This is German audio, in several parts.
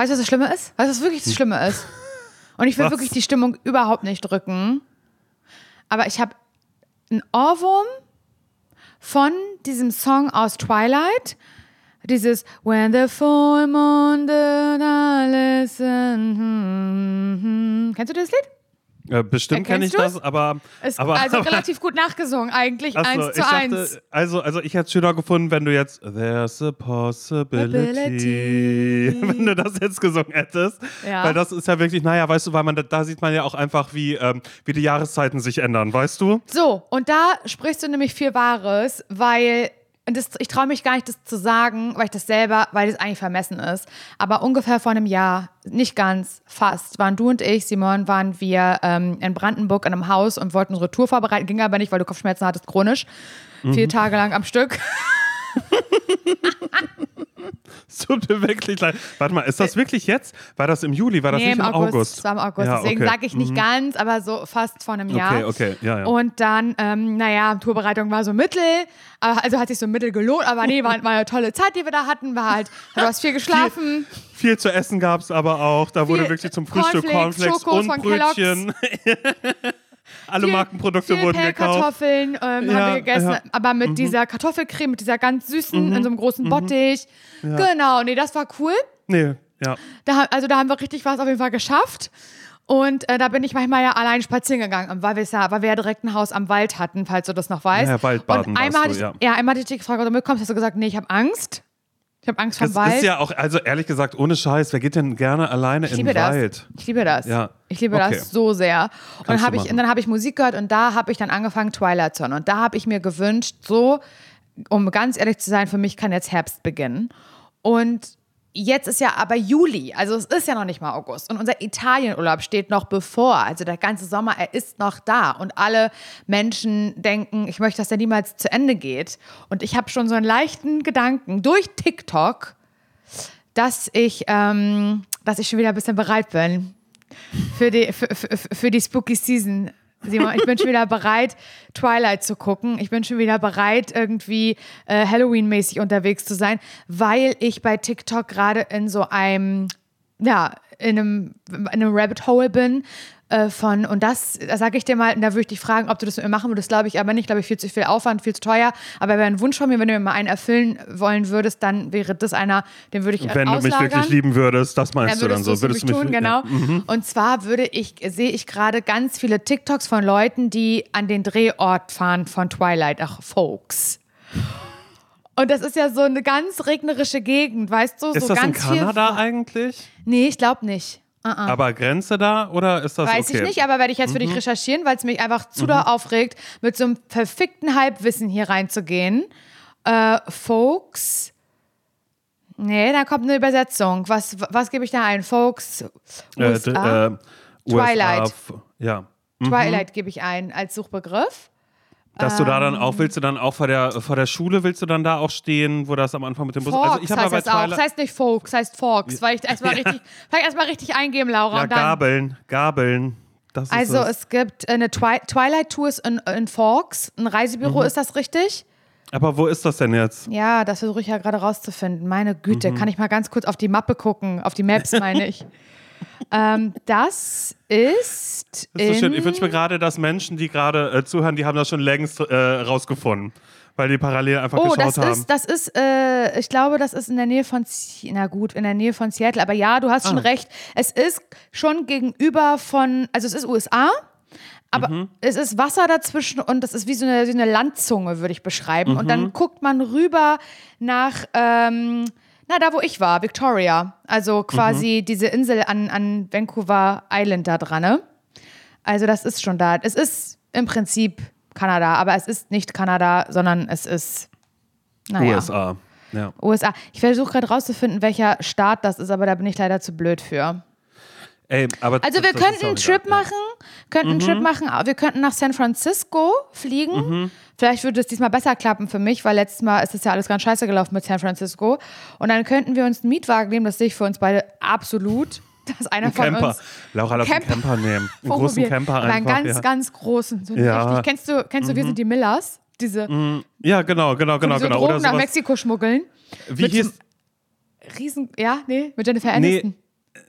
Weißt du, was das Schlimme ist? Weißt du, was wirklich das Schlimme ist? Und ich will Was? wirklich die Stimmung überhaupt nicht drücken. Aber ich habe einen Ohrwurm von diesem Song aus Twilight. Dieses When the full moon did I listen. hm, hm. Kennst du das Lied? Äh, bestimmt kenne ich Erkennst das, aber. Ist aber also aber, relativ gut nachgesungen, eigentlich so, eins zu dachte, eins. Also, also ich hätte es schöner gefunden, wenn du jetzt There's a possibility, wenn du das jetzt gesungen hättest. Ja. Weil das ist ja wirklich, naja, weißt du, weil man da, da sieht man ja auch einfach, wie, ähm, wie die Jahreszeiten sich ändern, weißt du? So, und da sprichst du nämlich viel Wahres, weil und das, ich traue mich gar nicht, das zu sagen, weil ich das selber, weil das eigentlich vermessen ist. Aber ungefähr vor einem Jahr, nicht ganz, fast, waren du und ich, Simon, waren wir ähm, in Brandenburg in einem Haus und wollten unsere Tour vorbereiten. Ging aber nicht, weil du Kopfschmerzen hattest, chronisch. Vier Tage lang am Stück. Es tut mir wirklich leid. Warte mal, ist das wirklich jetzt? War das im Juli? War das Äh, Nee, nicht im im August. Es war im August. Ja, Deswegen okay. sage ich nicht ganz, aber so fast vor einem Jahr. Okay, okay, ja, ja. Und dann, ähm, naja, Tourbereitung war so mittel. Also hat sich so mittel gelohnt. Aber nee, war, war eine tolle Zeit, die wir da hatten. War halt, du hast viel geschlafen. Viel zu essen gab es aber auch. Da wurde Viel wirklich zum Frühstück Cornflakes, Cornflakes und. Brötchen. Alle Viel- Markenprodukte viel wurden gekauft. Pellkartoffeln ähm, Ja, haben wir gegessen, ja. Mhm. aber mit dieser Kartoffelcreme, mit dieser ganz süßen, in so einem großen Bottich. Genau, nee, das war cool. Nee, ja. Da, also da haben wir richtig was auf jeden Fall geschafft. Und äh, da bin ich manchmal ja allein spazieren gegangen, weil wir, ja, weil wir ja direkt ein Haus am Wald hatten, falls du das noch weißt. Ja, Waldbaden Und einmal hatte du, ich, ja. einmal hatte ich dich gefragt, ob du mitkommst, hast du gesagt, nee, ich habe Angst. Ich habe Angst vom Das Wald. ist ja auch, also ehrlich gesagt, ohne Scheiß, wer geht denn gerne alleine in den Wald? das. Ich liebe das. Ja. Ich liebe Okay. das so sehr. Und habe ich, und dann habe ich Musik gehört und da habe ich dann angefangen Twilight hören. Und da habe ich mir gewünscht, so, um ganz ehrlich zu sein, für mich kann jetzt Herbst beginnen. Und jetzt ist ja aber Juli, also es ist ja noch nicht mal August. Und unser Italienurlaub steht noch bevor. Also der ganze Sommer, er ist noch da. Und alle Menschen denken, ich möchte, dass der niemals zu Ende geht. Und ich habe schon so einen leichten Gedanken durch TikTok, dass ich, ähm, dass ich schon wieder ein bisschen bereit bin für die, für, für, für die Spooky Season. Simon, ich bin schon wieder bereit, Twilight zu gucken. Ich bin schon wieder bereit, irgendwie äh, Halloween-mäßig unterwegs zu sein, weil ich bei TikTok gerade in so einem, ja, in einem, in einem Rabbit Hole bin. Äh, von, und das, da sage ich dir mal, da würde ich dich fragen, ob du das mit mir machen würdest, glaube ich aber nicht, glaube ich, viel zu viel Aufwand, viel zu teuer. Aber wäre ein Wunsch von mir, wenn du mir mal einen erfüllen wollen würdest, dann wäre das einer, den würde ich Wenn du mich auslagern. wirklich lieben würdest, das meinst Ja, du dann würdest so. du es für mich tun, genau. Ja. Und zwar würde ich, sehe ich gerade ganz viele TikToks von Leuten, die an den Drehort fahren von Twilight, ach, Folks. Und das ist ja so eine ganz regnerische Gegend, weißt du? Ist so das in ganz Kanada Viel, eigentlich? nee, ich glaube nicht. Aber Grenze da oder ist das Weiß okay? Mhm. ich nicht, aber werde ich jetzt für dich recherchieren, weil es mich einfach zu da aufregt, mit so einem verfickten Halbwissen hier reinzugehen. Äh, Folks. Nee, da kommt eine Übersetzung. Was, was gebe ich da ein? Folks. Äh, USA? äh, USA, Twilight. f- ja. Twilight gebe ich ein als Suchbegriff. Dass du da dann Ähm. auch, willst du dann auch vor der, vor der Schule, willst du dann da auch stehen, wo das am Anfang mit dem Bus. Forks also ich habe heißt bei das auch. Das heißt nicht Folks, heißt Forks, weil ich erstmal richtig, vielleicht erstmal richtig eingeben, Laura. ja, und dann, Gabeln, Gabeln. Das also es. es gibt eine Twi Twilight Tours in, in Forks, ein Mhm. Reisebüro, ist das richtig? Aber wo ist das denn jetzt? Ja, das versuche ich ja gerade rauszufinden. Meine Güte, Mhm. kann ich mal ganz kurz auf die Mappe gucken, auf die Maps meine ich. ähm, das ist, ist so schön. Ich wünsche mir gerade, dass Menschen, die gerade äh, zuhören, die haben das schon längst äh, rausgefunden. Weil die parallel einfach Oh, geschaut das haben. ist, das ist, äh, ich glaube, das ist in der Nähe von, na gut, in der Nähe von Seattle. Aber ja, du hast schon Ah. recht. Es ist schon gegenüber von, also es ist USA, aber Mhm. es ist Wasser dazwischen und das ist wie so eine, wie eine Landzunge, würde ich beschreiben. Und Mhm. dann guckt man rüber nach, ähm, na, da wo ich war, Victoria. Also quasi Mhm. diese Insel an, an Vancouver Island da dran. Ne? Also das ist schon da. Es ist im Prinzip Kanada, aber es ist nicht Kanada, sondern es ist naja, USA. Ja. USA. Ich versuche gerade rauszufinden, welcher Staat das ist, aber da bin ich leider zu blöd für. Ey, aber Also wir könnten einen. Trip machen, könnten einen Trip machen, wir könnten nach San Francisco fliegen. Vielleicht würde es diesmal besser klappen für mich, weil letztes Mal ist es ja alles ganz scheiße gelaufen mit San Francisco. Und dann könnten wir uns einen Mietwagen nehmen, das sehe ich für uns beide absolut. Dass einer Ein von Camper. uns Laura, lass einen Camper. Camper nehmen. Einen großen Camper Aber einen einfach. ganz, ja. ganz großen. So Ja. Mhm. Kennst du, kennst du, wir sind die Millers? Diese, ja, genau, genau, genau, die so genau. Drogen Oder nach. Mexiko schmuggeln. Wie mit hieß. Riesen, ja, nee, mit Jennifer Nee, Aniston.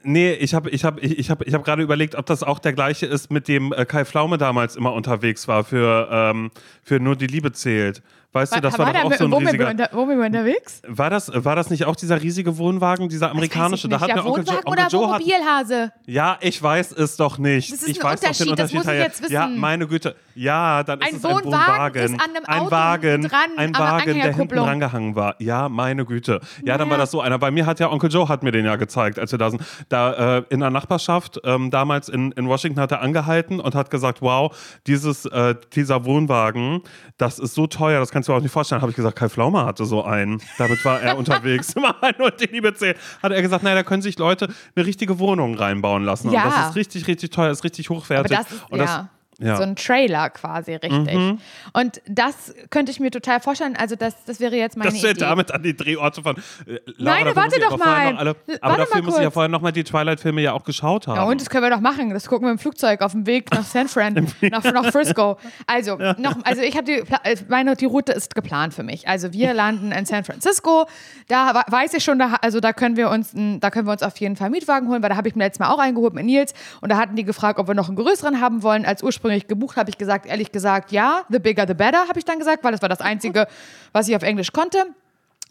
Nee, ich habe ich hab, ich, ich hab, ich hab gerade überlegt, ob das auch der gleiche ist, mit dem äh, Kai Pflaume damals immer unterwegs war für, ähm, für Nur die Liebe zählt. Weißt du, das war, war doch auch so ein wo, riesiger. wir, wo wir unterwegs? War das, war das nicht auch dieser riesige Wohnwagen, dieser amerikanische? Da hat ja, Onkel, jo Wohnwagen Onkel oder Joe hat? Ja, ich weiß es doch nicht. Das ist ich ein weiß doch den Unterschied, das Unterschied. muss ich jetzt wissen. Ja, meine Güte. Ja, dann ist Ein es ein Wohnwagen ist an einem ein Auto Wagen, dran, ein Wagen, der hinten rangehangen war. Ja, meine Güte. Ja, dann war das so einer. Bei mir hat ja Onkel Joe hat mir den ja gezeigt, als wir da sind. Da äh, in der Nachbarschaft, ähm, damals in, in Washington, hat er angehalten und hat gesagt, wow, dieses, äh, dieser Wohnwagen, das ist so teuer, das kannst du auch nicht vorstellen. Habe ich gesagt, Kai Pflaume hatte so einen. Damit war er unterwegs. Immer nur die Liebe zählt. Hat er gesagt, naja, da können sich Leute eine richtige Wohnung reinbauen lassen. Ja. Und das ist richtig, richtig teuer, ist richtig Aber hochwertig. das ist und das, ja. Mhm. so ein Trailer quasi, richtig. Und das könnte ich mir total vorstellen. Also, das, das wäre jetzt meine dass wir Idee. damit an die Drehorte von. Äh, Nein, dafür warte doch mal. Alle, Warte aber mal dafür muss ich ja vorher nochmal die Twilight-Filme ja auch geschaut haben. Ja, und das können wir doch machen. Das gucken wir im Flugzeug auf dem Weg nach San Fran, nach, nach Frisco. Also, noch, also ich habe die, äh, meine, die Route ist geplant für mich. Also wir landen in San Francisco. Da weiß ich schon, da, also da können wir uns, da können wir uns auf jeden Fall einen Mietwagen holen, weil da habe ich mir letztes Mal auch eingeholt mit Nils. Und da hatten die gefragt, ob wir noch einen größeren haben wollen. Als ursprünglich gebucht habe ich gesagt, ehrlich gesagt, ja, the bigger the better, habe ich dann gesagt, weil das war das Einzige, was ich auf Englisch konnte.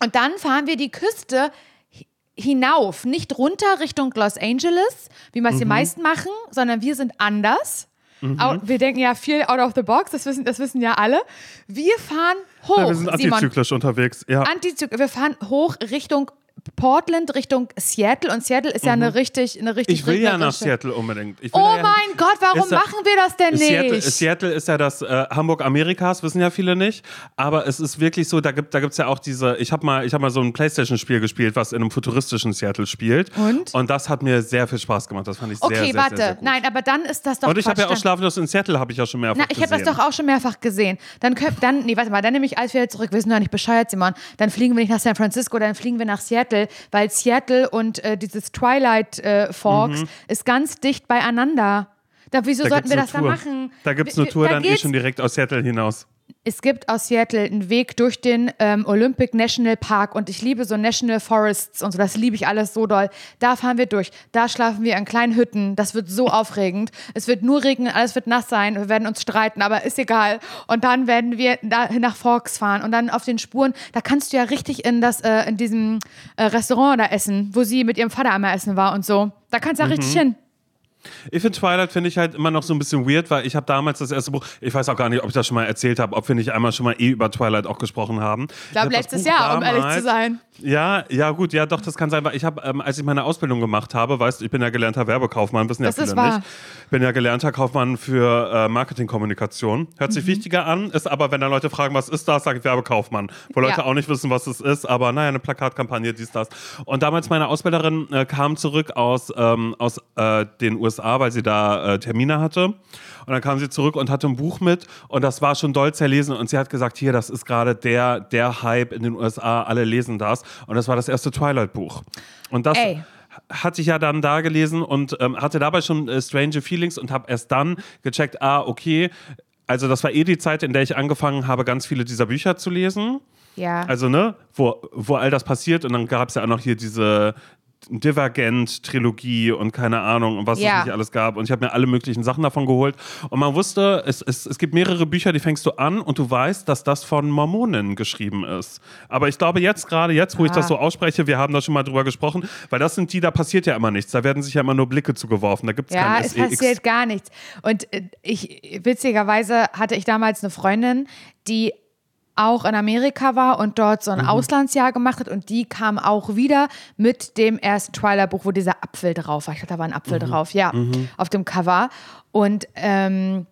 Und dann fahren wir die Küste hi- hinauf, nicht runter Richtung Los Angeles, wie Mhm. wir es die meisten machen, sondern wir sind anders. Au- Wir denken ja viel out of the box, das wissen, das wissen ja alle. Wir fahren hoch, ja, wir sind Simon. antizyklisch unterwegs. Ja. Antizykl wir fahren hoch Richtung Portland, Richtung Seattle und Seattle ist ja eine richtig, eine richtig Mhm. ich will ja nach Seattle unbedingt. Ich Oh da ja mein Gott, warum da- machen wir das denn Seattle, nicht? Seattle ist ja das äh, Hamburg Amerikas, wissen ja viele nicht. Aber es ist wirklich so, da gibt es ja auch diese, ich habe mal, ich mal so ein Playstation-Spiel gespielt, was in einem futuristischen Seattle spielt. Und? Und das hat mir sehr viel Spaß gemacht. Das fand ich okay, sehr, sehr, warte. sehr, sehr gut. Nein, aber dann ist das doch Und ich habe ja auch Schlaflos in Seattle, habe ich ja schon mehrfach Na, ich habe das gesehen. doch auch schon mehrfach gesehen. Dann könnt, dann, nee, warte mal, dann nehme ich alles wieder zurück. Wir sind doch nicht bescheuert, Simon. Dann fliegen wir nicht nach San Francisco, dann fliegen wir nach Seattle, weil Seattle und äh, dieses Twilight äh, Forks ist ganz dicht beieinander. Da, wieso Mhm. Da sollten wir das dann Tour. machen? Da gibt es eine Tour da dann eh schon direkt aus Seattle hinaus. Es gibt aus Seattle einen Weg durch den ähm, Olympic National Park und ich liebe so National Forests und so, das liebe ich alles so doll. Da fahren wir durch, da schlafen wir in kleinen Hütten, das wird so aufregend. Es wird nur regnen, alles wird nass sein, wir werden uns streiten, aber ist egal. Und dann werden wir da nach Forks fahren und dann auf den Spuren, da kannst du ja richtig in, das, äh, in diesem äh, Restaurant da essen, wo sie mit ihrem Vater einmal essen war und so. Da kannst du ja Mhm. richtig hin. Ich finde Twilight finde ich halt immer noch so ein bisschen weird, weil ich habe damals das erste Buch, ich weiß auch gar nicht, ob ich das schon mal erzählt habe, ob wir nicht einmal schon mal eh über Twilight auch gesprochen haben. Ich glaube, letztes Jahr, um ehrlich zu sein. Ja, ja gut, ja doch, das kann sein, weil ich habe, ähm, als ich meine Ausbildung gemacht habe, weißt du, ich bin ja gelernter Werbekaufmann, wissen ja Das viele ist wahr. nicht. Bin ja gelernter Kaufmann für äh, Marketingkommunikation. Hört Mhm. sich wichtiger an, ist aber, wenn dann Leute fragen, was ist das, sage ich Werbekaufmann. Wo Leute Ja. auch nicht wissen, was es ist, aber naja, eine Plakatkampagne, dies, das. Und damals meine Ausbilderin äh, kam zurück aus, ähm, aus äh, den USA, weil sie da äh, Termine hatte. Und dann kam sie zurück und hatte ein Buch mit und das war schon doll zerlesen. Und sie hat gesagt, hier, das ist gerade der, der Hype in den USA, alle lesen das. Und das war das erste Twilight-Buch. Und das Ey. hatte ich ja dann da gelesen und ähm, hatte dabei schon äh, strange Feelings und habe erst dann gecheckt, ah, okay, also das war eh die Zeit, in der ich angefangen habe, ganz viele dieser Bücher zu lesen. Ja. Also, ne, wo, wo all das passiert und dann gab es ja auch noch hier diese Divergent-Trilogie und keine Ahnung und was Ja. es nicht alles gab. Und ich habe mir alle möglichen Sachen davon geholt. Und man wusste, es, es, es gibt mehrere Bücher, die fängst du an und du weißt, dass das von Mormonen geschrieben ist. Aber ich glaube jetzt gerade, jetzt, wo ich Ah. das so ausspreche, wir haben da schon mal drüber gesprochen, weil das sind die, da passiert ja immer nichts. Da werden sich ja immer nur Blicke zugeworfen. Da gibt es Ja, kein es SEX. passiert gar nichts. Und äh, ich, witzigerweise hatte ich damals eine Freundin, die auch in Amerika war und dort so ein Auslandsjahr gemacht hat und die kam auch wieder mit dem ersten Twilight-Buch, wo dieser Apfel drauf war. Ich glaube, da war ein Apfel drauf, ja, auf dem Cover. Und ähm,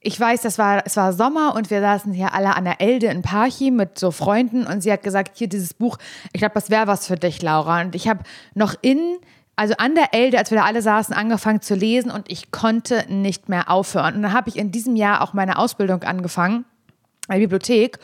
ich weiß, das war, es war Sommer und wir saßen hier alle an der Elde in Parchim mit so Freunden und sie hat gesagt, hier dieses Buch, ich glaube, das wäre was für dich, Laura. Und ich habe noch in, also an der Elde, als wir da alle saßen, angefangen zu lesen und ich konnte nicht mehr aufhören. Und dann habe ich in diesem Jahr auch meine Ausbildung angefangen, in der Bibliothek.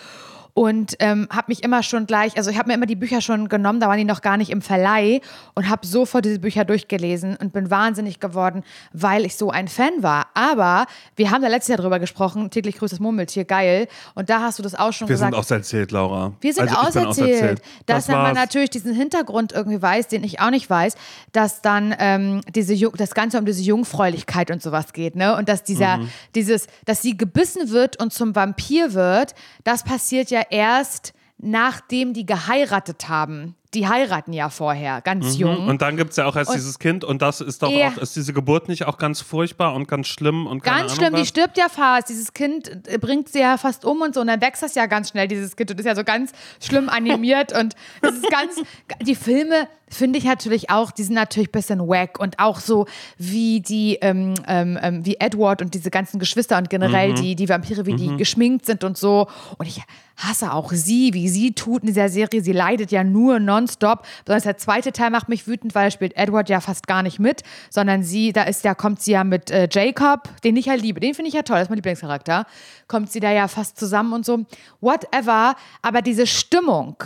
Und ähm, habe mich immer schon gleich, also ich habe mir immer die Bücher schon genommen, da waren die noch gar nicht im Verleih und habe sofort diese Bücher durchgelesen und bin wahnsinnig geworden, weil ich so ein Fan war. Aber wir haben da letztes Jahr drüber gesprochen, täglich grüßt das Murmeltier, geil. Und da hast du das auch schon Wir gesagt. sind auserzählt, Laura. Wir sind Also auserzählt. Dass Das man natürlich diesen Hintergrund irgendwie weiß, den ich auch nicht weiß, dass dann ähm, diese das Ganze um diese Jungfräulichkeit und sowas geht, ne? Und dass dieser, Mhm. dieses, dass sie gebissen wird und zum Vampir wird, das passiert ja erst, nachdem die geheiratet haben. Die heiraten ja vorher, ganz jung. Mhm. Und dann gibt es ja auch erst Und- dieses Kind und das ist doch Ja. auch, ist diese Geburt nicht auch ganz furchtbar und ganz schlimm und Ganz Ahnung schlimm, die was? stirbt ja fast. Dieses Kind äh, bringt sie ja fast um und so. Und dann wächst das ja ganz schnell, dieses Kind. Und ist ja so ganz schlimm animiert. und es ist ganz. Die Filme finde ich natürlich auch, die sind natürlich ein bisschen wack. Und auch so wie die, ähm, ähm, ähm, wie Edward und diese ganzen Geschwister und generell Mhm. die, die Vampire, wie die geschminkt sind und so. Und ich hasse auch sie, wie sie tut in dieser Serie. Sie leidet ja nur nonstop. Besonders der zweite Teil macht mich wütend, weil da spielt Edward ja fast gar nicht mit, sondern sie, da ist ja, kommt sie ja mit äh, Jacob, den ich ja liebe, den finde ich ja toll, das ist mein Lieblingscharakter, kommt sie da ja fast zusammen und so. Whatever, aber diese Stimmung,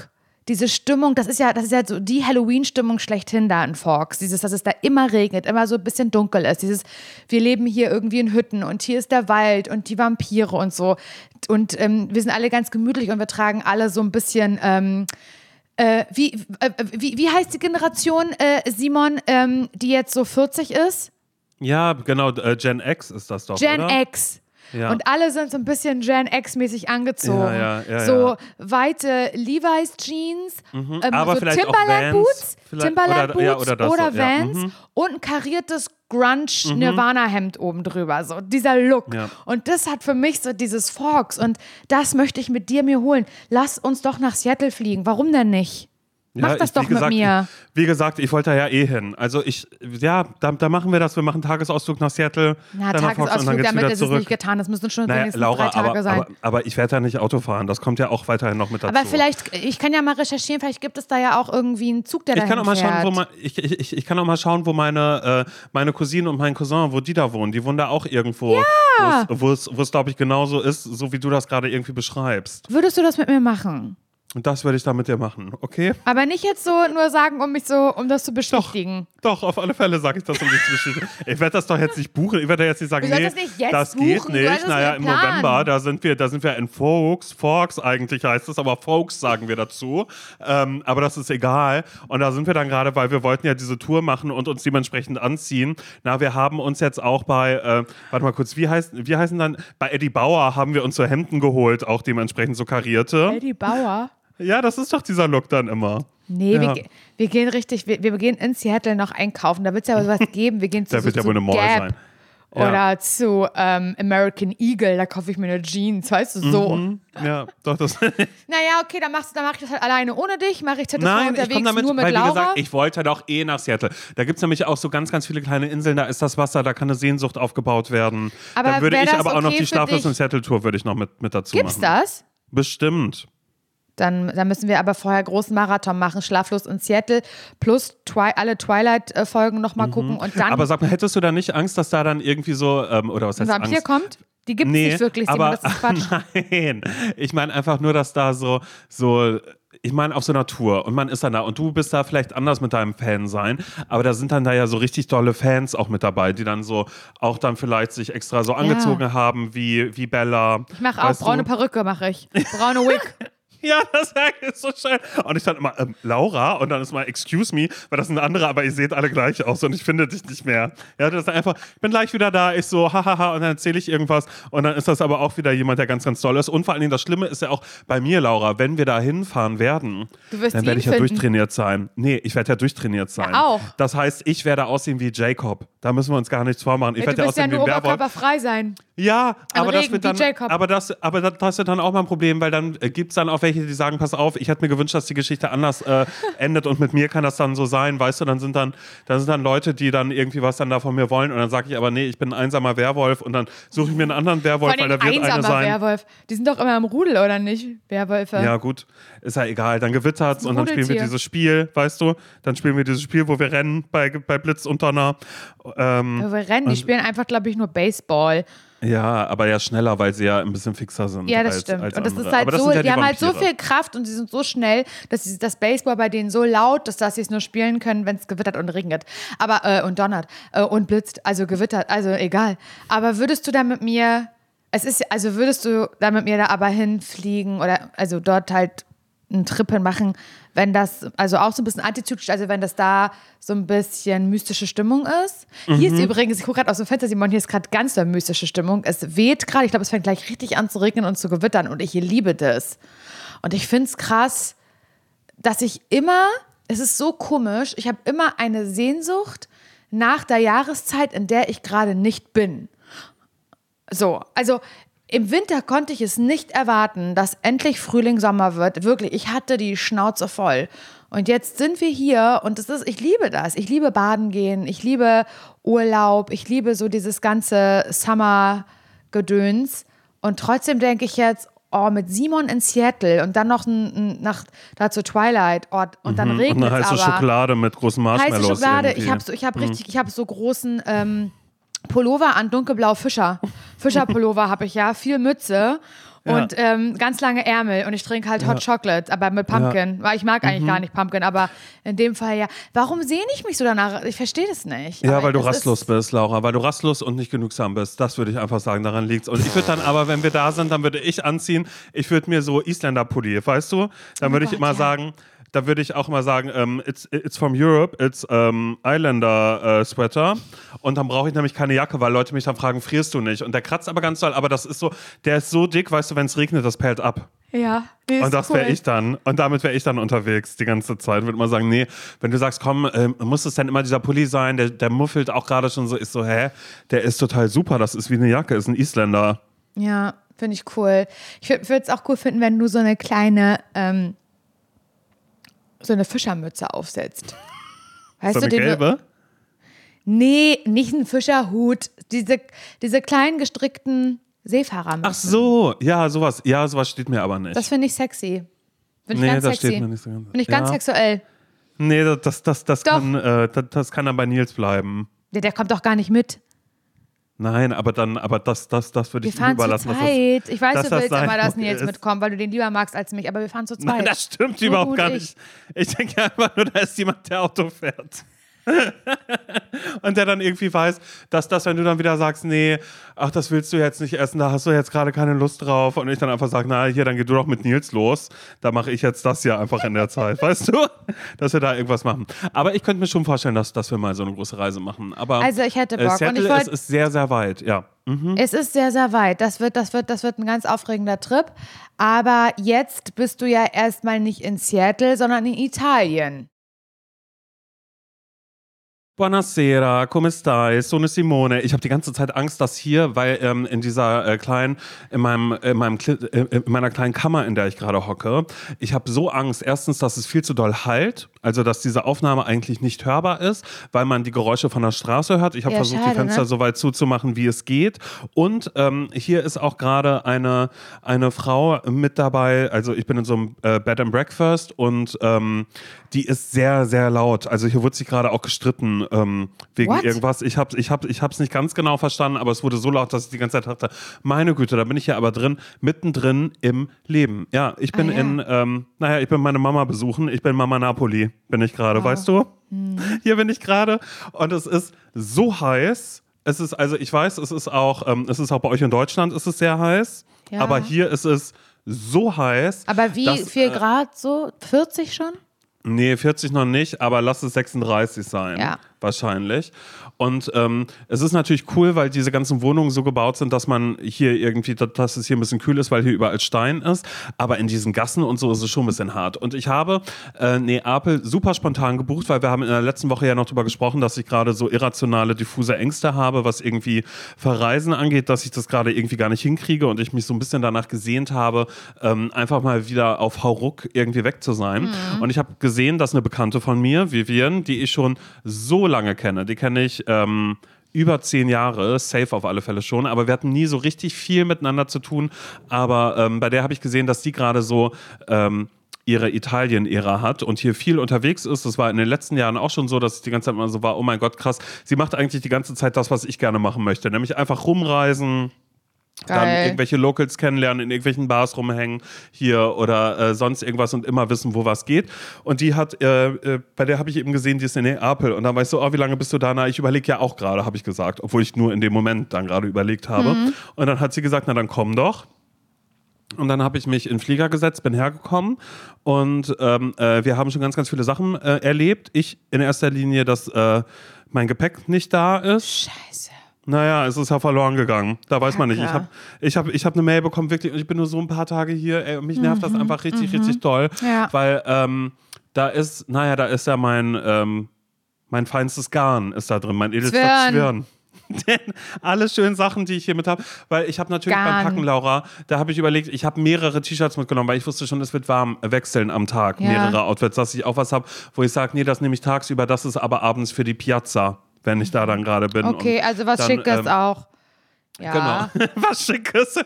diese Stimmung, das ist ja, das ist ja so die Halloween-Stimmung schlechthin da in Forks. Dieses, dass es da immer regnet, immer so ein bisschen dunkel ist. Dieses, wir leben hier irgendwie in Hütten und hier ist der Wald und die Vampire und so. Und ähm, wir sind alle ganz gemütlich und wir tragen alle so ein bisschen. Ähm, äh, wie, äh, wie, wie heißt die Generation, äh, Simon, ähm, die jetzt so 40 ist? Ja, genau, äh, Gen X ist das doch, Gen oder? X. Ja. Und alle sind so ein bisschen Gen X-mäßig angezogen. Ja, ja, so weite Levi's Jeans, ähm, aber so vielleicht Timberland. Boots, Timberland oder- Boots oder oder, das so, Vans mhm. und ein kariertes Grunge-Nirvana-Hemd oben drüber. So dieser Look. Ja. Und das hat für mich so dieses Fox. Und das möchte ich mit dir mir holen. Lass uns doch nach Seattle fliegen. Warum denn nicht? Mach Ja, das ich- doch gesagt, mit mir. Wie gesagt, ich wollte da ja eh hin. Also ich, ja, da, da machen wir das. Wir machen einen Tagesausflug nach Seattle, Na, dann Tagesausflug, damit ist es zurück. nicht getan. Das müssen schon Naja, wenigstens Laura, drei Tage aber, sein. aber, aber ich werde da nicht Auto fahren. Das kommt ja auch weiterhin noch mit dazu. Aber vielleicht, ich kann ja mal recherchieren, vielleicht gibt es da ja auch irgendwie einen Zug, der ich dahin kann auch mal fährt. schauen, wo mein, ich, ich, ich, kann auch mal schauen, wo meine, äh, meine Cousine und mein Cousin, wo die da wohnen. Die wohnen da auch irgendwo, Ja. es- es, wo es glaube ich genauso ist, so wie du das gerade irgendwie beschreibst. Würdest du das mit mir machen? Und das werde ich da mit dir machen, okay? Aber nicht jetzt so nur sagen, um mich so, um das zu bestätigen. Doch, auf alle Fälle sage ich das um dich zu bestätigen. Ich werde das doch jetzt nicht buchen. Ich werde jetzt nicht sagen, nee, das nicht jetzt das geht nicht. Naja, im. November, da sind wir, da sind wir in Folks. Folks eigentlich heißt es, aber Folks sagen wir dazu. Ähm, aber das ist egal. Und da sind wir dann gerade, weil wir wollten ja diese Tour machen und uns dementsprechend anziehen. Na, wir haben uns jetzt auch bei, äh, warte mal kurz, wie, heißt, wie heißen dann, bei Eddie Bauer haben wir uns so Hemden geholt, auch dementsprechend so karierte. Eddie Bauer? Ja, das ist doch dieser Look dann immer. Nee, Ja. wir, wir gehen richtig, wir, wir gehen in Seattle noch einkaufen. Da wird es ja was geben. Wir gehen zu, Da wird so, ja wohl eine Mall Gap sein. Ja. Oder zu ähm, American Eagle, da kaufe ich mir eine Jeans, weißt du, so. Mhm. Ja, doch, das. Naja, okay, dann, machst, dann mache ich das halt alleine ohne dich, mache ich das Nein, ich unterwegs komme damit, nur mit weil Laura. gesagt, ich wollte doch eh nach Seattle. Da gibt es nämlich auch so ganz, ganz viele kleine Inseln, da ist das Wasser, da kann eine Sehnsucht aufgebaut werden. Aber da würde ich aber auch noch okay die Schlaflos in Seattle Tour würde ich noch mit, mit dazu Gibt's machen. das? Bestimmt. Dann, dann müssen wir aber vorher großen Marathon machen, Schlaflos in Seattle, plus Twi alle Twilight-Folgen nochmal gucken und dann Mhm. Aber sag mal, hättest du da nicht Angst, dass da dann irgendwie so, ähm, oder was ein heißt Vampir Angst? kommt? Die gibt es Nee, nicht wirklich, Simon, aber das ist Quatsch. nein. Ich meine einfach nur, dass da so, so ich meine auf so einer Tour und man ist dann da und du bist da vielleicht anders mit deinem Fan sein, aber da sind dann da ja so richtig tolle Fans auch mit dabei, die dann so auch dann vielleicht sich extra so angezogen haben wie, wie Bella. Ich mache auch braune du? Perücke, mache ich. Braune Wig. Ja, das ist so schön. Und ich dann immer, ähm, Laura, und dann ist mal, excuse me, weil das sind andere, aber ihr seht alle gleich aus und ich finde dich nicht mehr. Ja, das ist einfach, ich bin gleich wieder da, ich so, hahaha, und dann erzähle ich irgendwas und dann ist das aber auch wieder jemand, der ganz, ganz toll ist. Und vor allen Dingen, das Schlimme ist ja auch bei mir, Laura, wenn wir da hinfahren werden, dann werde ich ja finden. durchtrainiert sein. Nee, ich werde ja durchtrainiert sein. Ja, auch. Das heißt, ich werde aussehen wie Jacob. Da müssen wir uns gar nichts vormachen. Ich Ey, werde ja wirst ja aussehen wie ein Werwolf. oberkörperfrei sein. Ja, aber das Regen, wird wie dann, aber das, aber das, das wird dann auch mal ein Problem, weil dann äh, gibt es dann auch welche, die sagen, pass auf, ich hätte mir gewünscht, dass die Geschichte anders äh, endet und mit mir kann das dann so sein, weißt du, dann sind dann, dann sind dann Leute, die dann irgendwie was dann da von mir wollen und dann sage ich aber, nee, ich bin ein einsamer Werwolf und dann suche ich mir einen anderen Werwolf, weil da wird einer einsamer sein. Werwolf. Die sind doch immer im Rudel, oder nicht? Werwölfe. Ja, gut, ist ja egal. Dann gewittert's ein und dann spielen wir dieses Spiel, weißt du? Dann spielen wir dieses Spiel, wo wir rennen bei, bei Blitz und Donner. Ähm, Ja, Wir rennen, die spielen einfach, glaube ich, nur Baseball. Ja, aber ja schneller, weil sie ja ein bisschen fixer sind. Ja, das als, stimmt. Als und das andere. ist halt das so, ja die, haben halt so viel Kraft und sie sind so schnell, dass sie, das Baseball bei denen so laut ist, dass sie es nur spielen können, wenn es gewittert und regnet. Aber, äh, und donnert äh, und blitzt, also gewittert, also egal. Aber würdest du da mit mir, es ist, also würdest du da mit mir da aber hinfliegen oder, also dort halt einen Trip hin machen, wenn das, also auch so ein bisschen antizyklisch, also wenn das da so ein bisschen mystische Stimmung ist. Hier Mhm. ist übrigens, ich gucke gerade aus dem Fenster, Simon, hier ist gerade ganz doll mystische Stimmung. Es weht gerade, ich glaube, es fängt gleich richtig an zu regnen und zu gewittern und ich liebe das. Und ich finde es krass, dass ich immer, es ist so komisch, ich habe immer eine Sehnsucht nach der Jahreszeit, in der ich gerade nicht bin. So, also im Winter konnte ich es nicht erwarten, dass endlich Frühling, Sommer wird. Wirklich, ich hatte die Schnauze voll. Und jetzt sind wir hier und das ist, ich liebe das. Ich liebe Baden gehen, ich liebe Urlaub, ich liebe so dieses ganze Summer-Gedöns. Und trotzdem denke ich jetzt, oh, mit Simon in Seattle und dann noch ein, ein, nach, dazu Twilight oh, und dann Und regnet eine es heiße aber. Schokolade mit großen Marshmallows. Heiße Schokolade. irgendwie. Ich habe so, ich hab richtig, ich habe so großen ähm, Pullover an, dunkelblau Fischer. Fischer-Pullover habe ich ja, viel Mütze und ähm, ganz lange Ärmel und ich trinke halt Hot Chocolate, aber mit Pumpkin. Weil ich mag eigentlich Mhm. gar nicht Pumpkin, aber in dem Fall ja. Warum sehne ich mich so danach? Ich verstehe das nicht. Ja, Aber weil du rastlos ist, bist, Laura, weil du rastlos und nicht genügsam bist. Das würde ich einfach sagen, daran liegt's. Und ich würde dann aber, wenn wir da sind, dann würde ich anziehen, ich würde mir so Isländer-Pulli, weißt du? Dann würde ich Oh Gott, immer ja. sagen, da würde ich auch immer sagen, ähm, it's, it's from Europe, it's ähm, Islander äh, Sweater. Und dann brauche ich nämlich keine Jacke, weil Leute mich dann fragen, frierst du nicht? Und der kratzt aber ganz doll, aber das ist so, der ist so dick, weißt du, wenn es regnet, das pellt ab. Ja, nee, Und das cool. wäre ich dann. Und damit wäre ich dann unterwegs die ganze Zeit. Würde mal sagen, nee, wenn du sagst, komm, ähm, muss es denn immer dieser Pulli sein, der, der muffelt auch gerade schon so, ist so, hä, der ist total super, das ist wie eine Jacke, ist ein Isländer. Ja, finde ich cool. Ich würde es auch cool finden, wenn du so eine kleine, ähm, so eine Fischermütze aufsetzt. Weißt so du, eine den du- gelbe? Nee, nicht ein Fischerhut. Diese, diese kleinen gestrickten Seefahrermützen. Ach so, ja, sowas. Ja, sowas steht mir aber nicht. Das finde ich sexy. Ich nee, ganz das sexy. steht mir nicht so ganz. Finde ich ganz ja. sexuell. Nee, das, das, das, das, Doch. kann, äh, das, das kann dann bei Nils bleiben. Der, der kommt doch gar nicht mit. Nein, aber dann, aber das, das, das würde ich ihm fahren zu überlassen. dass das- zweit. Ich weiß, du willst immer, dass. Nils mitkommt, weil du den lieber magst als mich. Aber wir fahren zu zweit. Nein, das stimmt Du überhaupt gar ich. nicht. Ich denke einfach nur, da ist jemand, der Auto fährt. und der dann irgendwie weiß, dass das, wenn du dann wieder sagst, nee, ach, das willst du jetzt nicht essen, da hast du jetzt gerade keine Lust drauf. Und ich dann einfach sage, na, hier, dann geh du doch mit Nils los. Da mache ich jetzt das hier einfach in der Zeit, weißt du? Dass wir da irgendwas machen. Aber ich könnte mir schon vorstellen, dass, dass wir mal so eine große Reise machen. Aber Also ich hätte äh, Bock. Und Seattle ich wollt- ist, ist sehr, sehr weit, ja. Es ist sehr, sehr weit. Das wird, das, wird, das wird ein ganz aufregender Trip. Aber jetzt bist du ja erstmal nicht in Seattle, sondern in Italien. Buonasera, come stai? Sono Simone. Ich habe die ganze Zeit Angst, dass hier, weil ähm, in dieser äh, kleinen, in meinem, in meinem, äh, in meiner kleinen Kammer, in der ich gerade hocke, ich habe so Angst. Erstens, dass es viel zu doll halt, also dass diese Aufnahme eigentlich nicht hörbar ist, weil man die Geräusche von der Straße hört. Ich habe Ja, versucht, schade, die Fenster ne? so weit zuzumachen, wie es geht. Und ähm, hier ist auch gerade eine, eine Frau mit dabei. Also ich bin in so einem äh, Bed and Breakfast und ähm, die ist sehr, sehr laut. Also hier wurde sich gerade auch gestritten ähm, wegen What? irgendwas. Ich habe ich hab, ich hab's nicht ganz genau verstanden, aber es wurde so laut, dass ich die ganze Zeit dachte, meine Güte, da bin ich hier aber drin, mittendrin im Leben. Ja, ich bin Ah, ja. in, ähm, naja, ich bin meine Mama besuchen. Ich bin Mama Napoli, bin ich gerade, weißt du? Hm. Hier bin ich gerade und es ist so heiß. Es ist, also ich weiß, es ist auch, ähm, es ist auch bei euch in Deutschland ist es sehr heiß, Ja. aber hier ist es so heiß. Aber wie dass, viel äh, Grad so? 40 schon? Nee, 40 noch nicht, aber lass es 36 sein. Ja. Wahrscheinlich. Und ähm, es ist natürlich cool, weil diese ganzen Wohnungen so gebaut sind, dass man hier irgendwie, dass- es hier ein bisschen kühl ist, weil hier überall Stein ist. Aber in diesen Gassen und so ist es schon ein bisschen hart. Und ich habe äh, Neapel super spontan gebucht, weil wir haben in der letzten Woche ja noch darüber gesprochen, dass ich gerade so irrationale, diffuse Ängste habe, was irgendwie Verreisen angeht, dass ich das gerade irgendwie gar nicht hinkriege und ich mich so ein bisschen danach gesehnt habe, ähm, einfach mal wieder auf Hauruck irgendwie weg zu sein. Und ich habe gesehen, dass eine Bekannte von mir, Vivian, die ich schon so lange kenne, die kenne ich ähm, über zehn Jahre, safe auf alle Fälle schon, aber wir hatten nie so richtig viel miteinander zu tun. Aber ähm, bei der habe ich gesehen, dass die gerade so ähm, ihre Italien-Ära hat und hier viel unterwegs ist. Das war in den letzten Jahren auch schon so, dass ich die ganze Zeit mal so war, oh mein Gott, krass. Sie macht eigentlich die ganze Zeit das, was ich gerne machen möchte, nämlich einfach rumreisen, Dann Geil. irgendwelche Locals kennenlernen, in irgendwelchen Bars rumhängen hier oder äh, sonst irgendwas und immer wissen, wo was geht. Und die hat, äh, äh, bei der habe ich eben gesehen, die ist in Neapel. Und dann weißt du, oh, wie lange bist du da? Na, ich überlege ja auch gerade, habe ich gesagt, obwohl ich nur in dem Moment dann gerade überlegt habe. Und dann hat sie gesagt, na dann komm doch. Und dann habe ich mich in den Flieger gesetzt, bin hergekommen und ähm, äh, wir haben schon ganz, ganz viele Sachen äh, erlebt. Ich in erster Linie, dass äh, mein Gepäck nicht da ist. Scheiße. Naja, es ist ja verloren gegangen. Da weiß man nicht. Ich Kacke. habe ich hab, ich hab eine Mail bekommen, wirklich, und ich bin nur so ein paar Tage hier. Ey, und mich nervt das einfach richtig, richtig toll. Mhm. Ja. Weil ähm, da ist, naja, da ist ja mein, ähm, mein feinstes Garn ist da drin, mein edelster Zwirn. Zwirn. Denn alle schönen Sachen, die ich hier mit habe, weil ich habe natürlich Garn. beim Packen, Laura, da habe ich überlegt, ich habe mehrere T-Shirts mitgenommen, weil ich wusste schon, es wird warm äh, wechseln am Tag, Ja. mehrere Outfits, dass ich auch was habe, wo ich sage, nee, das nehme ich tagsüber, das ist aber abends für die Piazza, wenn ich da dann gerade bin. Okay, Und also was dann, Schickes ähm, auch. Ja. Genau. Was Schickes.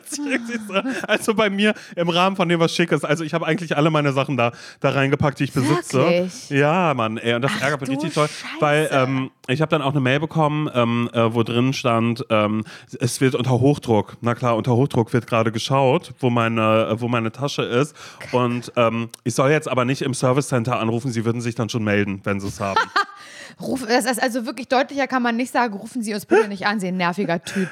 Also bei mir im Rahmen von dem was Schickes. Also ich habe eigentlich alle meine Sachen da, da reingepackt, die ich besitze. Wirklich? Ja, Mann. Ey, und das Ach ärgert mich richtig toll. Weil ähm, ich habe dann auch eine Mail bekommen, ähm, äh, wo drin stand, ähm, es wird unter Hochdruck. Na klar, unter Hochdruck wird gerade geschaut, wo meine, äh, wo meine Tasche ist. Und ähm, ich soll jetzt aber nicht im Service Center anrufen. Sie würden sich dann schon melden, wenn sie es haben. Ruf, das ist also wirklich deutlicher kann man nicht sagen, rufen Sie uns bitte nicht an, Sie nerviger Typ.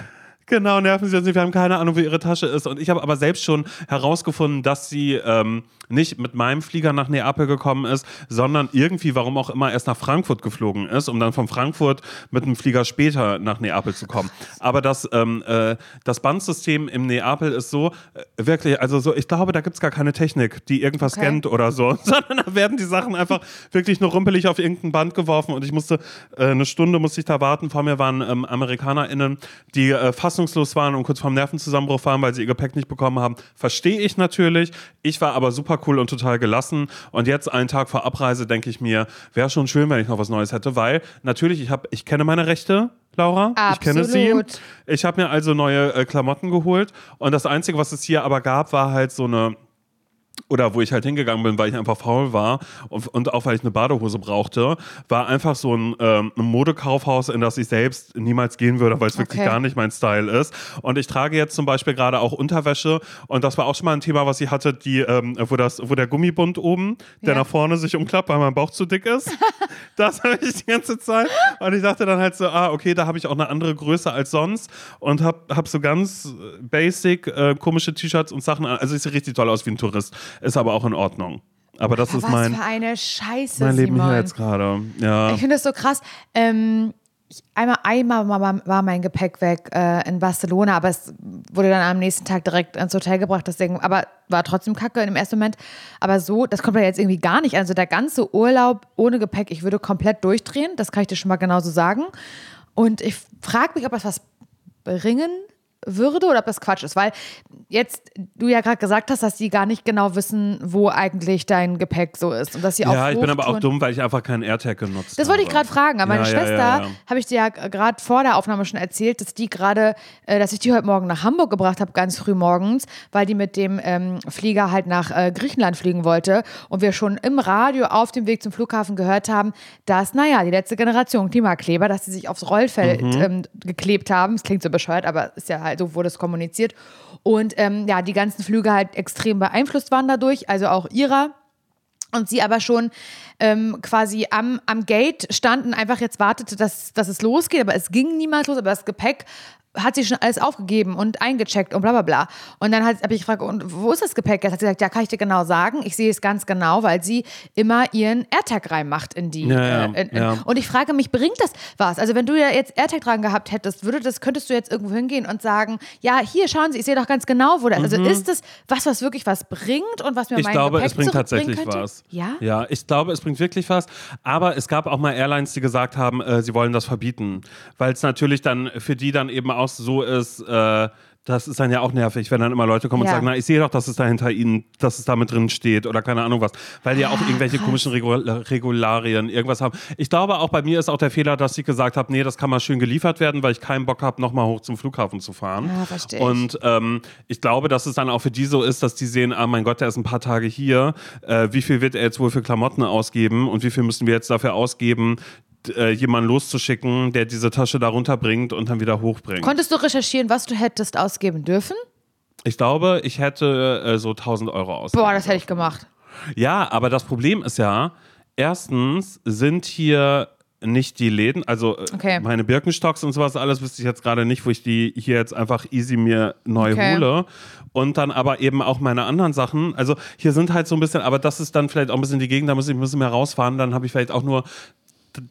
Genau, nerven sie uns nicht. Wir haben keine Ahnung, wo ihre Tasche ist. Und ich habe aber selbst schon herausgefunden, dass sie ähm, nicht mit meinem Flieger nach Neapel gekommen ist, sondern irgendwie, warum auch immer, erst nach Frankfurt geflogen ist, um dann von Frankfurt mit einem Flieger später nach Neapel zu kommen. Aber das, ähm, äh, das Bandsystem im Neapel ist so, äh, wirklich, also so, ich glaube, da gibt es gar keine Technik, die irgendwas Okay. scannt oder so, sondern da werden die Sachen einfach wirklich nur rumpelig auf irgendein Band geworfen und ich musste, äh, eine Stunde musste ich da warten. Vor mir waren ähm, AmerikanerInnen, die äh, fassungslos waren und kurz vorm Nervenzusammenbruch waren, weil sie ihr Gepäck nicht bekommen haben. Verstehe ich natürlich. Ich war aber super cool und total gelassen. Und jetzt, einen Tag vor Abreise, denke ich mir, wäre schon schön, wenn ich noch was Neues hätte, weil natürlich, ich, hab, ich kenne meine Rechte. Laura, ich kenne sie. Absolut. Ich habe mir also neue äh, Klamotten geholt und das Einzige, was es hier aber gab, war halt so eine oder wo ich halt hingegangen bin, weil ich einfach faul war und, und auch weil ich eine Badehose brauchte, war einfach so ein, ähm, ein Modekaufhaus, in das ich selbst niemals gehen würde, weil es wirklich Okay. gar nicht mein Style ist. Und ich trage jetzt zum Beispiel gerade auch Unterwäsche und das war auch schon mal ein Thema, was ich hatte, die, ähm, wo, das, wo der Gummibund oben, der Ja. nach vorne sich umklappt, weil mein Bauch zu dick ist. das habe ich die ganze Zeit. Und ich dachte dann halt so, ah, okay, da habe ich auch eine andere Größe als sonst und habe hab so ganz basic äh, komische T-Shirts und Sachen an. Also ich sehe richtig toll aus wie ein Tourist. Ist aber auch in Ordnung. Aber das ist Was mein, für eine Scheiße, mein Leben Simon. hier jetzt gerade. Ja. Ich finde das so krass. Ähm, ich, einmal, einmal war, war mein Gepäck weg äh, in Barcelona, aber es wurde dann am nächsten Tag direkt ins Hotel gebracht. Deswegen, aber war trotzdem kacke im ersten Moment. Aber so, das kommt ja jetzt irgendwie gar nicht. Also der ganze Urlaub ohne Gepäck, ich würde komplett durchdrehen. Das kann ich dir schon mal genauso sagen. Und ich frage mich, ob das was bringen würde oder ob das Quatsch ist, weil jetzt du ja gerade gesagt hast, dass die gar nicht genau wissen, wo eigentlich dein Gepäck so ist und dass sie auf Ja, ich bin aber auch dumm, weil ich einfach keinen AirTag genutzt das habe. wollte ich gerade fragen, aber meine Ja, ja, Schwester, ja, ja. habe ich dir ja gerade vor der Aufnahme schon erzählt, dass die gerade, äh, dass ich die heute Morgen nach Hamburg gebracht habe, ganz früh morgens, weil die mit dem ähm, Flieger halt nach äh, Griechenland fliegen wollte und wir schon im Radio auf dem Weg zum Flughafen gehört haben, dass, naja, die letzte Generation Klimakleber, dass sie sich aufs Rollfeld Mhm. ähm, geklebt haben. Es klingt so bescheuert, aber ist ja halt, so wurde es kommuniziert. Und ähm, ja, die ganzen Flüge halt extrem beeinflusst waren dadurch, also auch ihrer und sie aber schon ähm, quasi am, am Gate standen, einfach jetzt wartete, dass, dass es losgeht, aber es ging niemals los, aber das Gepäck hat sie schon alles aufgegeben und eingecheckt und bla bla bla. Und dann habe ich gefragt, und wo ist das Gepäck? Jetzt hat sie gesagt, ja, kann ich dir genau sagen. Ich sehe es ganz genau, weil sie immer ihren AirTag reinmacht in die. Ja, äh, in, in, ja. Und ich frage mich, bringt das was? Also wenn du ja jetzt AirTag dran gehabt hättest, würde das, könntest du jetzt irgendwo hingehen und sagen, ja, hier, schauen Sie, ich sehe doch ganz genau, wo das. Also ist das was, was wirklich was bringt und was mir Mhm. Ich mein glaube, Gepäck es bringt tatsächlich was. Ja? Ja, ich glaube, es bringt wirklich was. Aber es gab auch mal Airlines, die gesagt haben, äh, sie wollen das verbieten. Weil es natürlich dann für die dann eben auch so ist, äh, das ist dann ja auch nervig, wenn dann immer Leute kommen Ja. und sagen, na, ich sehe doch, dass es da hinter ihnen, dass es da mit drin steht oder keine Ahnung was. Weil die ja Ah, auch irgendwelche komischen Regul Regularien, irgendwas haben. Ich glaube, auch bei mir ist auch der Fehler, dass ich gesagt habe, nee, das kann mal schön geliefert werden, weil ich keinen Bock habe, nochmal hoch zum Flughafen zu fahren. Ja, verstehe ich. Und ähm, ich glaube, dass es dann auch für die so ist, dass die sehen, ah mein Gott, der ist ein paar Tage hier. Äh, wie viel wird er jetzt wohl für Klamotten ausgeben und wie viel müssen wir jetzt dafür ausgeben? Äh, jemanden loszuschicken, der diese Tasche da runterbringt und dann wieder hochbringt. Konntest du recherchieren, was du hättest ausgeben dürfen? Ich glaube, ich hätte äh, so 1000 Euro aus. Boah, das hätte ich gemacht. Ja, aber das Problem ist ja, erstens sind hier nicht die Läden, also äh, Okay. meine Birkenstocks und sowas alles wüsste ich jetzt gerade nicht, wo ich die hier jetzt einfach easy mir neu Okay. hole. Und dann aber eben auch meine anderen Sachen. Also hier sind halt so ein bisschen, aber das ist dann vielleicht auch ein bisschen die Gegend, da muss ich ein bisschen mehr rausfahren. Dann habe ich vielleicht auch nur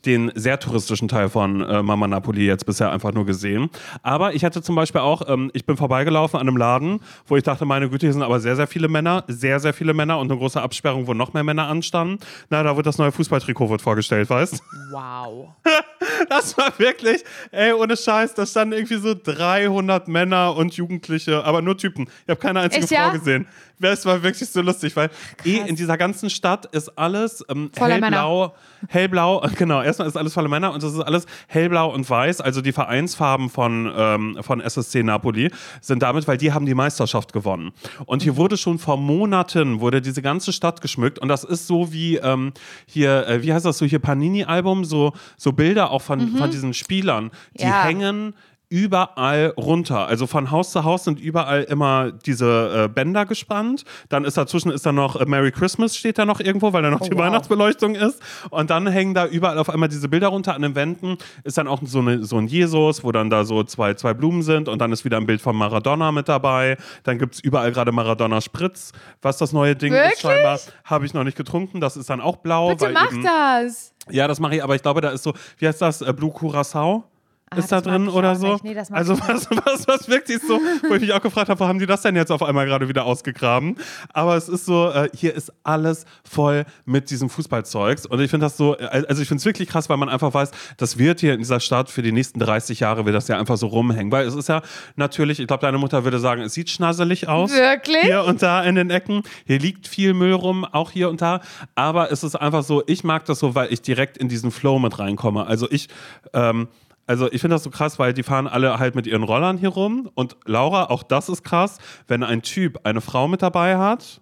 den sehr touristischen Teil von äh, Mama Napoli jetzt bisher einfach nur gesehen. Aber ich hatte zum Beispiel auch, ähm, ich bin vorbeigelaufen an einem Laden, wo ich dachte, meine Güte, hier sind aber sehr, sehr viele Männer, sehr, sehr viele Männer und eine große Absperrung, wo noch mehr Männer anstanden. Na, da wird das neue Fußballtrikot wird vorgestellt, weißt Wow. Das war wirklich, ey, ohne Scheiß, da standen irgendwie so 300 Männer und Jugendliche, aber nur Typen. Ich habe keine einzige Echt, Frau ja? gesehen. Es war wirklich so lustig, weil eh in dieser ganzen Stadt ist alles ähm, hellblau, hellblau, genau, erstmal ist alles voller Männer und es ist alles hellblau und weiß, also die Vereinsfarben von, ähm, von SSC Napoli sind damit, weil die haben die Meisterschaft gewonnen. Und hier wurde schon vor Monaten, wurde diese ganze Stadt geschmückt und das ist so wie ähm, hier, äh, wie heißt das so hier, Panini-Album, so, so Bilder auch von, von diesen Spielern, die Ja. hängen überall runter. Also von Haus zu Haus sind überall immer diese äh, Bänder gespannt. Dann ist dazwischen ist da noch äh, Merry Christmas steht da noch irgendwo, weil da noch die wow. Weihnachtsbeleuchtung ist. Und dann hängen da überall auf einmal diese Bilder runter an den Wänden. Ist dann auch so, eine, so ein Jesus, wo dann da so zwei, zwei Blumen sind. Und dann ist wieder ein Bild von Maradona mit dabei. Dann gibt es überall gerade Maradona Spritz, was das neue Ding Wirklich? ist scheinbar. Habe ich noch nicht getrunken. Das ist dann auch blau. Bitte mach das. ja, das mache ich, aber ich glaube, da ist so, wie heißt das, äh, Blue Curacao? Ah, ist da drin oder so? Nee, also was, was, was wirklich so, wo ich mich auch gefragt habe, wo haben die das denn jetzt auf einmal gerade wieder ausgegraben? Aber es ist so, äh, hier ist alles voll mit diesem Fußballzeugs und ich finde das so, äh, also ich finde es wirklich krass, weil man einfach weiß, das wird hier in dieser Stadt für die nächsten 30 Jahre wird das ja einfach so rumhängen, weil es ist ja natürlich, ich glaube, deine Mutter würde sagen, es sieht schnasselig aus. Wirklich? Hier und da in den Ecken. Hier liegt viel Müll rum, auch hier und da. Aber es ist einfach so, ich mag das so, weil ich direkt in diesen Flow mit reinkomme. Also ich, ähm, also ich finde das so krass, weil die fahren alle halt mit ihren Rollern hier rum. Und Laura, auch das ist krass, wenn ein Typ eine Frau mit dabei hat,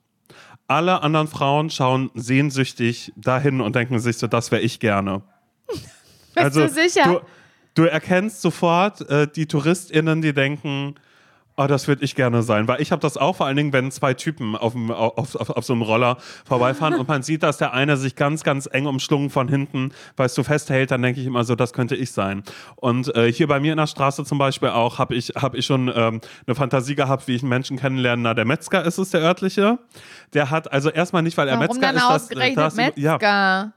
alle anderen Frauen schauen sehnsüchtig dahin und denken sich so, das wäre ich gerne. Bist du sicher? Du, du erkennst sofort äh, die TouristInnen, die denken, oh, das würde ich gerne sein. Weil ich habe das auch vor allen Dingen, wenn zwei Typen auf, dem, auf, auf, auf so einem Roller vorbeifahren und man sieht, dass der eine sich ganz, ganz eng umschlungen von hinten, weißt du, festhält, dann denke ich immer so, das könnte ich sein. Und äh, hier bei mir in der Straße zum Beispiel auch habe ich, hab ich schon ähm, eine Fantasie gehabt, wie ich einen Menschen kennenlerne. Na, der Metzger ist es, der örtliche. Der hat also erstmal nicht, weil er Warum Metzger dann ist, das, ausgerechnet das, ja, Metzger?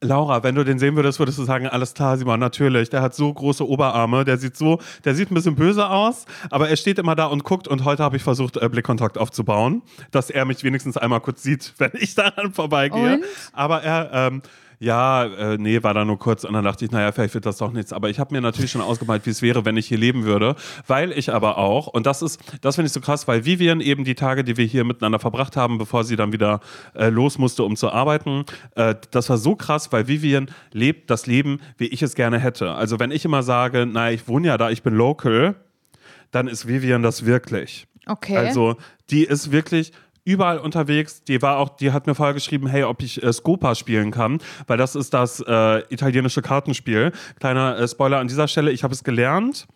Laura, wenn du den sehen würdest, würdest du sagen, alles klar, Simon, natürlich. Der hat so große Oberarme, der sieht so, der sieht ein bisschen böse aus, aber er steht immer da und guckt und heute habe ich versucht, äh, Blickkontakt aufzubauen, dass er mich wenigstens einmal kurz sieht, wenn ich daran vorbeigehe. Und? Aber er, ähm, ja, äh, nee, war da nur kurz und dann dachte ich, naja, vielleicht wird das doch nichts. Aber ich habe mir natürlich schon ausgemalt, wie es wäre, wenn ich hier leben würde, weil ich aber auch, und das ist, das finde ich so krass, weil Vivian eben die Tage, die wir hier miteinander verbracht haben, bevor sie dann wieder äh, los musste, um zu arbeiten, äh, das war so krass, weil Vivian lebt das Leben, wie ich es gerne hätte. Also wenn ich immer sage, na, ich wohne ja da, ich bin local, dann ist Vivian das wirklich. Okay. Also die ist wirklich überall unterwegs. Die war auch, die hat mir vorher geschrieben, hey, ob ich äh, Scopa spielen kann, weil das ist das äh, italienische Kartenspiel. Kleiner äh, Spoiler an dieser Stelle, ich habe es gelernt.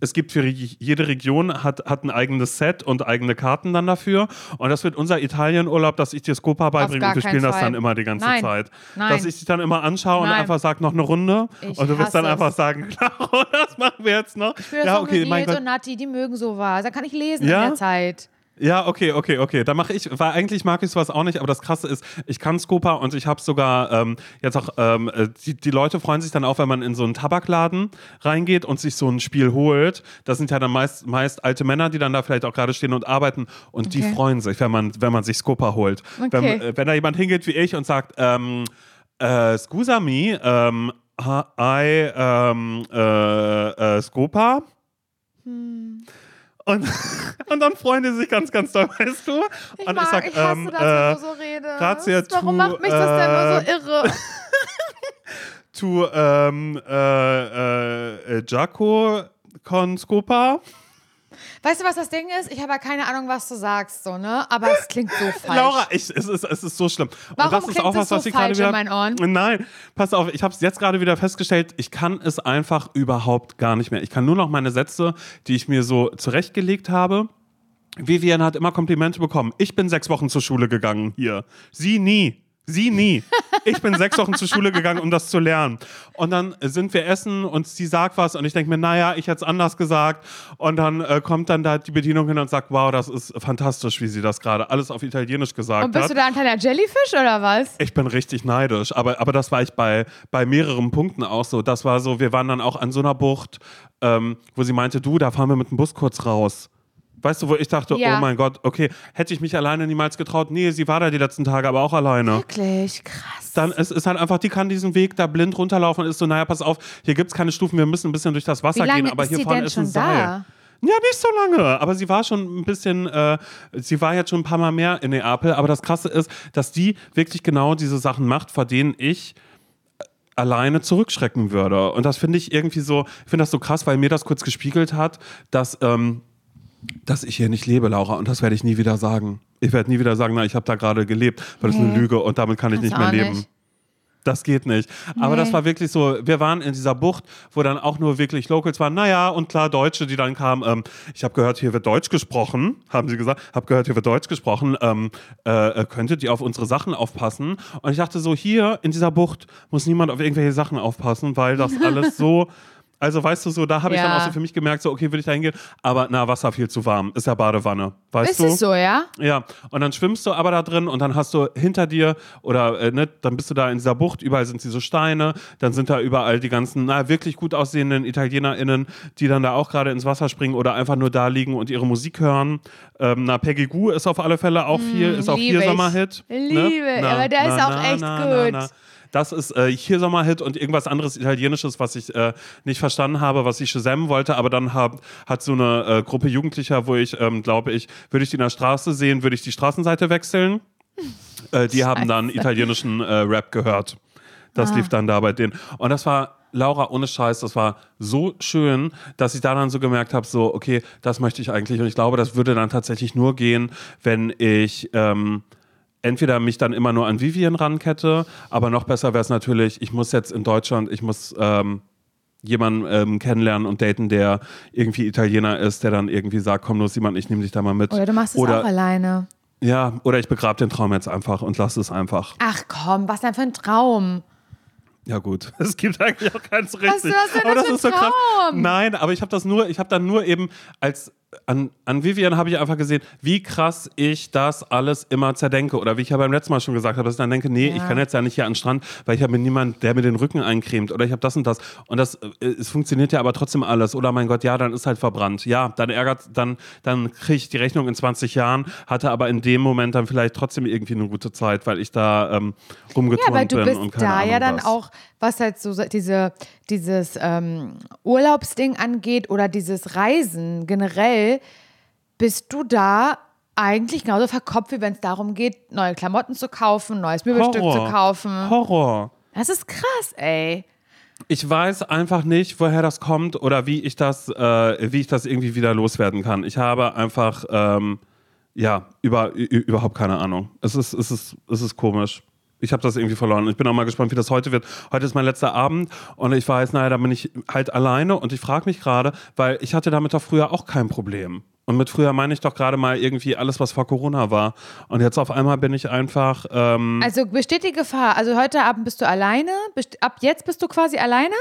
Es gibt für jede Region hat, hat ein eigenes Set und eigene Karten dann dafür. Und das wird unser Italienurlaub, dass ich dir Scopa beibringe und wir spielen das Fall. dann immer die ganze Nein. Zeit. Nein. Dass ich dich dann immer anschaue und Nein. einfach sage, noch eine Runde. Ich und du wirst dann hasse einfach es. sagen, Claro, das machen wir jetzt noch. Ich das ja, okay, mein Gott. und Nati, die mögen sowas. Da kann ich lesen Ja? in der Zeit. Ja, okay, okay, okay. Da mache ich, weil eigentlich mag ich sowas auch nicht, aber das Krasse ist, ich kann Scopa und ich habe sogar ähm, jetzt auch, ähm, äh, die, die Leute freuen sich dann auch, wenn man in so einen Tabakladen reingeht und sich so ein Spiel holt. Das sind ja dann meist, meist alte Männer, die dann da vielleicht auch gerade stehen und arbeiten und die Okay. freuen sich, wenn man, wenn man sich Scopa holt. Wenn, Okay. äh, wenn da jemand hingeht wie ich und sagt, ähm, äh, Scusami, ähm, I, ähm, äh, äh, Scopa. Und, und dann freuen die sich ganz, ganz doll, weißt du? Ich, und mag, ich sag, ich hasse ähm, das, äh, wenn du so redest. Warum tu, macht mich das denn äh, nur so irre? tu ähm, äh, äh, äh, Giaco con Scopa. Weißt du, was das Ding ist? Ich habe ja keine Ahnung, was du sagst, so, ne? Aber es klingt so falsch. Laura, ich, es, ist, es ist so schlimm. Warum und das ist klingt auch es was, so was ich falsch wieder. in meinen Ohren? Nein, pass auf, ich habe es jetzt gerade wieder festgestellt, ich kann es einfach überhaupt gar nicht mehr. Ich kann nur noch meine Sätze, die ich mir so zurechtgelegt habe. Vivian hat immer Komplimente bekommen. Ich bin sechs Wochen zur Schule gegangen hier. Sie nie. Sie nie. Ich bin sechs Wochen zur Schule gegangen, um das zu lernen. Und dann sind wir essen und sie sagt was und ich denke mir, naja, ich hätte es anders gesagt. Und dann äh, kommt dann da die Bedienung hin und sagt, wow, das ist fantastisch, wie sie das gerade alles auf Italienisch gesagt Und bist hat. du da ein kleiner Jellyfish oder was? Ich bin richtig neidisch, aber, aber das war ich bei, bei mehreren Punkten auch so. Das war so, wir waren dann auch an so einer Bucht, ähm, wo sie meinte, du, da fahren wir mit dem Bus kurz raus. Weißt du, wo ich dachte, Ja. oh mein Gott, okay, hätte ich mich alleine niemals getraut. Nee, sie war da die letzten Tage, aber auch alleine. Wirklich krass. Dann es ist halt einfach, die kann diesen Weg da blind runterlaufen und ist so, naja, pass auf, hier gibt es keine Stufen, wir müssen ein bisschen durch das Wasser gehen, aber hier sie vorne ist ein schon Seil. da? Ja, nicht so lange, aber sie war schon ein bisschen, äh, sie war jetzt schon ein paar Mal mehr in Neapel, aber das Krasse ist, dass die wirklich genau diese Sachen macht, vor denen ich äh, alleine zurückschrecken würde. Und das finde ich irgendwie so, ich finde das so krass, weil mir das kurz gespiegelt hat, dass, ähm, dass ich hier nicht lebe, Laura, und das werde ich nie wieder sagen. Ich werde nie wieder sagen, na, ich habe da gerade gelebt, weil das ist eine. Lüge und damit kann ich Kannst nicht mehr leben. nicht. Das geht nicht. Aber Nee. das war wirklich so, wir waren in dieser Bucht, wo dann auch nur wirklich Locals waren. Naja, und klar, Deutsche, die dann kamen. Ähm, ich habe gehört, hier wird Deutsch gesprochen, haben sie gesagt. Habe gehört, hier wird Deutsch gesprochen. Ähm, äh, äh, könntet ihr auf unsere Sachen aufpassen? Und ich dachte so, hier in dieser Bucht muss niemand auf irgendwelche Sachen aufpassen, weil das alles so... Also weißt du so, da habe ich dann Ja. auch so für mich gemerkt, so okay, will ich da hingehen, aber na, Wasser viel zu warm, ist ja Badewanne, weißt Ist du? es so, ja? Ja, und dann schwimmst du aber da drin und dann hast du hinter dir oder äh, ne, dann bist du da in dieser Bucht, überall sind diese Steine, dann sind da überall die ganzen, na, wirklich gut aussehenden ItalienerInnen, die dann da auch gerade ins Wasser springen oder einfach nur da liegen und ihre Musik hören. Ähm, na, Peggy Goo ist auf alle Fälle auch viel, ist auch hier ich. Sommerhit. Liebe, Na, aber der na, ist auch na, echt gut. Das ist äh, hier Sommerhit und irgendwas anderes Italienisches, was ich äh, nicht verstanden habe, was ich Shazam wollte, aber dann hab, hat so eine äh, Gruppe Jugendlicher, wo ich, ähm, glaube ich, würde ich die in der Straße sehen, würde ich die Straßenseite wechseln. Äh, die haben dann italienischen äh, Rap gehört. Das Ah. lief dann da bei denen. Und das war, Laura, ohne Scheiß, das war so schön, dass ich da dann so gemerkt habe, so, okay, das möchte ich eigentlich. Und ich glaube, das würde dann tatsächlich nur gehen, wenn ich ähm, entweder mich dann immer nur an Vivian rankette, aber noch besser wäre es natürlich, ich muss jetzt in Deutschland, ich muss ähm, jemanden ähm, kennenlernen und daten, der irgendwie Italiener ist, der dann irgendwie sagt, komm los, jemand, ich nehme dich da mal mit. Oder du machst es Oder- auch alleine. Ja, oder ich begrabe den Traum jetzt einfach und lasse es einfach. Ach komm, was denn für ein Traum. Ja gut, es gibt eigentlich auch keinen so richtig. Was- was denn aber das das ist ein so krass. Traum? Nein, aber ich habe das nur, ich habe dann nur eben als an, an Vivian habe ich einfach gesehen, wie krass ich das alles immer zerdenke. Oder wie ich ja beim letzten Mal schon gesagt habe, dass ich dann denke, nee, Ja. ich kann jetzt ja nicht hier an den Strand, weil ich habe niemanden, der mir den Rücken eincremt. Oder ich habe das und das. Und das, äh, es funktioniert ja aber trotzdem alles. Oder mein Gott, ja, dann ist halt verbrannt. Ja, dann ärgert, dann, dann kriege ich die Rechnung in 20 Jahren, hatte aber in dem Moment dann vielleicht trotzdem irgendwie eine gute Zeit, weil ich da ähm, Ja, rumgeturnt aber du bin bist und da Ahnung ja dann was. auch, was halt so diese, dieses ähm, Urlaubsding angeht oder dieses Reisen generell, bist du da eigentlich genauso verkopft, wie wenn es darum geht, neue Klamotten zu kaufen, neues Möbelstück Horror. zu kaufen. Horror. Das ist krass, ey. Ich weiß einfach nicht, woher das kommt oder wie ich das, äh, wie ich das irgendwie wieder loswerden kann. Ich habe einfach, ähm, ja, über, überhaupt keine Ahnung. Es ist, es ist, es ist komisch. Ich habe das irgendwie verloren. Ich bin auch mal gespannt, wie das heute wird. Heute ist mein letzter Abend und ich weiß, naja, da bin ich halt alleine und ich frage mich gerade, weil ich hatte damit doch früher auch kein Problem. Und mit früher meine ich doch gerade mal irgendwie alles, was vor Corona war. Und jetzt auf einmal bin ich einfach, ähm, Also besteht die Gefahr, also heute Abend bist du alleine, Best- ab jetzt bist du quasi alleine?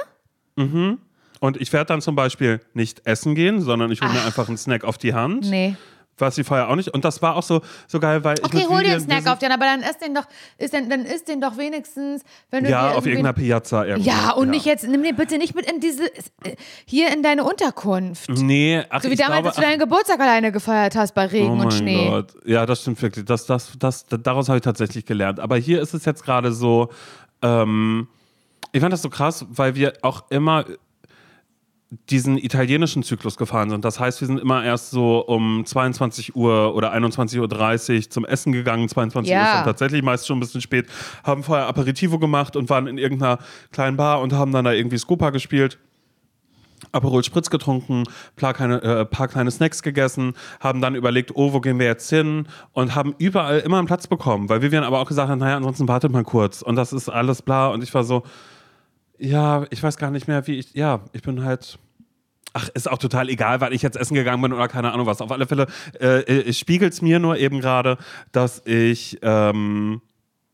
und ich werde dann zum Beispiel nicht essen gehen, sondern ich hole mir einfach einen Snack auf die Hand. Nee. Was sie vorher auch nicht. Und das war auch so, so geil, weil ich Okay, mit hol dir einen Snack auf den, aber dann isst den doch, isst den, dann isst den doch wenigstens, wenn du Ja, auf irgendeiner Piazza irgendwo. Ja, und nicht jetzt, nimm den bitte nicht mit in diese, hier in deine Unterkunft. Nee, ach, So wie ich damals, glaube, als du deinen Geburtstag alleine gefeiert hast bei Regen oh und Schnee. Gott. Ja, das stimmt wirklich. Das, das, das, daraus habe ich tatsächlich gelernt. Aber hier ist es jetzt gerade so, ähm, ich fand das so krass, weil wir auch immer diesen italienischen Zyklus gefahren sind. Das heißt, wir sind immer erst so um 22 Uhr oder 21.30 Uhr zum Essen gegangen. 22 Uhr Ja. ist dann tatsächlich meist schon ein bisschen spät. Haben vorher Aperitivo gemacht und waren in irgendeiner kleinen Bar und haben dann da irgendwie Scopa gespielt. Aperol Spritz getrunken, paar kleine, äh, paar kleine Snacks gegessen, haben dann überlegt, oh, wo gehen wir jetzt hin? Und haben überall immer einen Platz bekommen, weil Vivian aber auch gesagt hat, naja, ansonsten wartet mal kurz. Und das ist alles bla. Und ich war so, ja, ich weiß gar nicht mehr, wie ich, ja, ich bin halt, ach, ist auch total egal, weil ich jetzt essen gegangen bin oder keine Ahnung was. Auf alle Fälle äh, spiegelt es mir nur eben gerade, dass ich, ähm,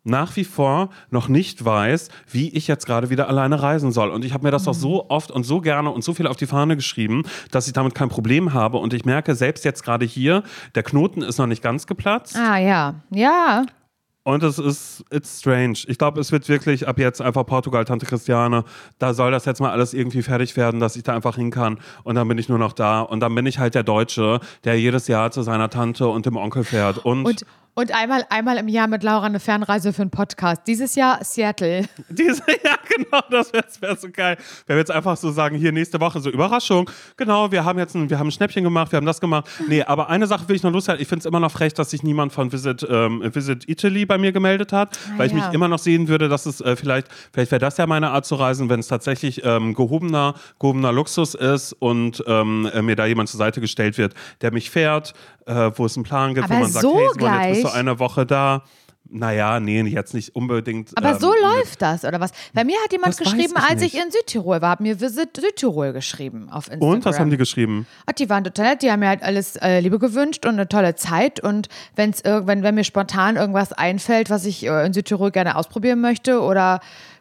nach wie vor noch nicht weiß, wie ich jetzt gerade wieder alleine reisen soll. Und ich habe mir das doch so oft und so gerne und so viel auf die Fahne geschrieben, dass ich damit kein Problem habe. Und ich merke selbst jetzt gerade hier, der Knoten ist noch nicht ganz geplatzt. Ah ja, ja. Und es ist, it's strange. Ich glaube, es wird wirklich ab jetzt einfach Portugal, Tante Christiane. Da soll das jetzt mal alles irgendwie fertig werden, dass ich da einfach hin kann. Und dann bin ich nur noch da. Und dann bin ich halt der Deutsche, der jedes Jahr zu seiner Tante und dem Onkel fährt. Und, Und, und einmal, einmal im Jahr mit Laura eine Fernreise für einen Podcast. Dieses Jahr Seattle. Diese, ja, genau, das wäre wär so geil. Wenn wir jetzt einfach so sagen, hier nächste Woche so Überraschung. Genau, wir haben jetzt ein, wir haben ein Schnäppchen gemacht, wir haben das gemacht. Nee, aber eine Sache will ich noch loswerden. Ich finde es immer noch frech, dass sich niemand von Visit, ähm, Visit Italy bei mir gemeldet hat, Ah, weil ich ja. mich immer noch sehen würde, dass es äh, vielleicht, vielleicht wäre das ja meine Art zu reisen, wenn es tatsächlich ähm, gehobener, gehobener Luxus ist und ähm, äh, mir da jemand zur Seite gestellt wird, der mich fährt, äh, wo es einen Plan gibt, Aber wo man sagt, so hey, Simon, jetzt bist du eine Woche da. Naja, nee, jetzt nicht unbedingt. Aber ähm, so läuft das, oder was? Bei mir hat jemand geschrieben, ich als ich nicht. in Südtirol war, hat mir Visit Südtirol geschrieben auf Instagram. Und was haben die geschrieben? Ach, die waren total nett, die haben mir halt alles äh, Liebe gewünscht und eine tolle Zeit. Und wenn's wenn, wenn mir spontan irgendwas einfällt, was ich äh, in Südtirol gerne ausprobieren möchte oder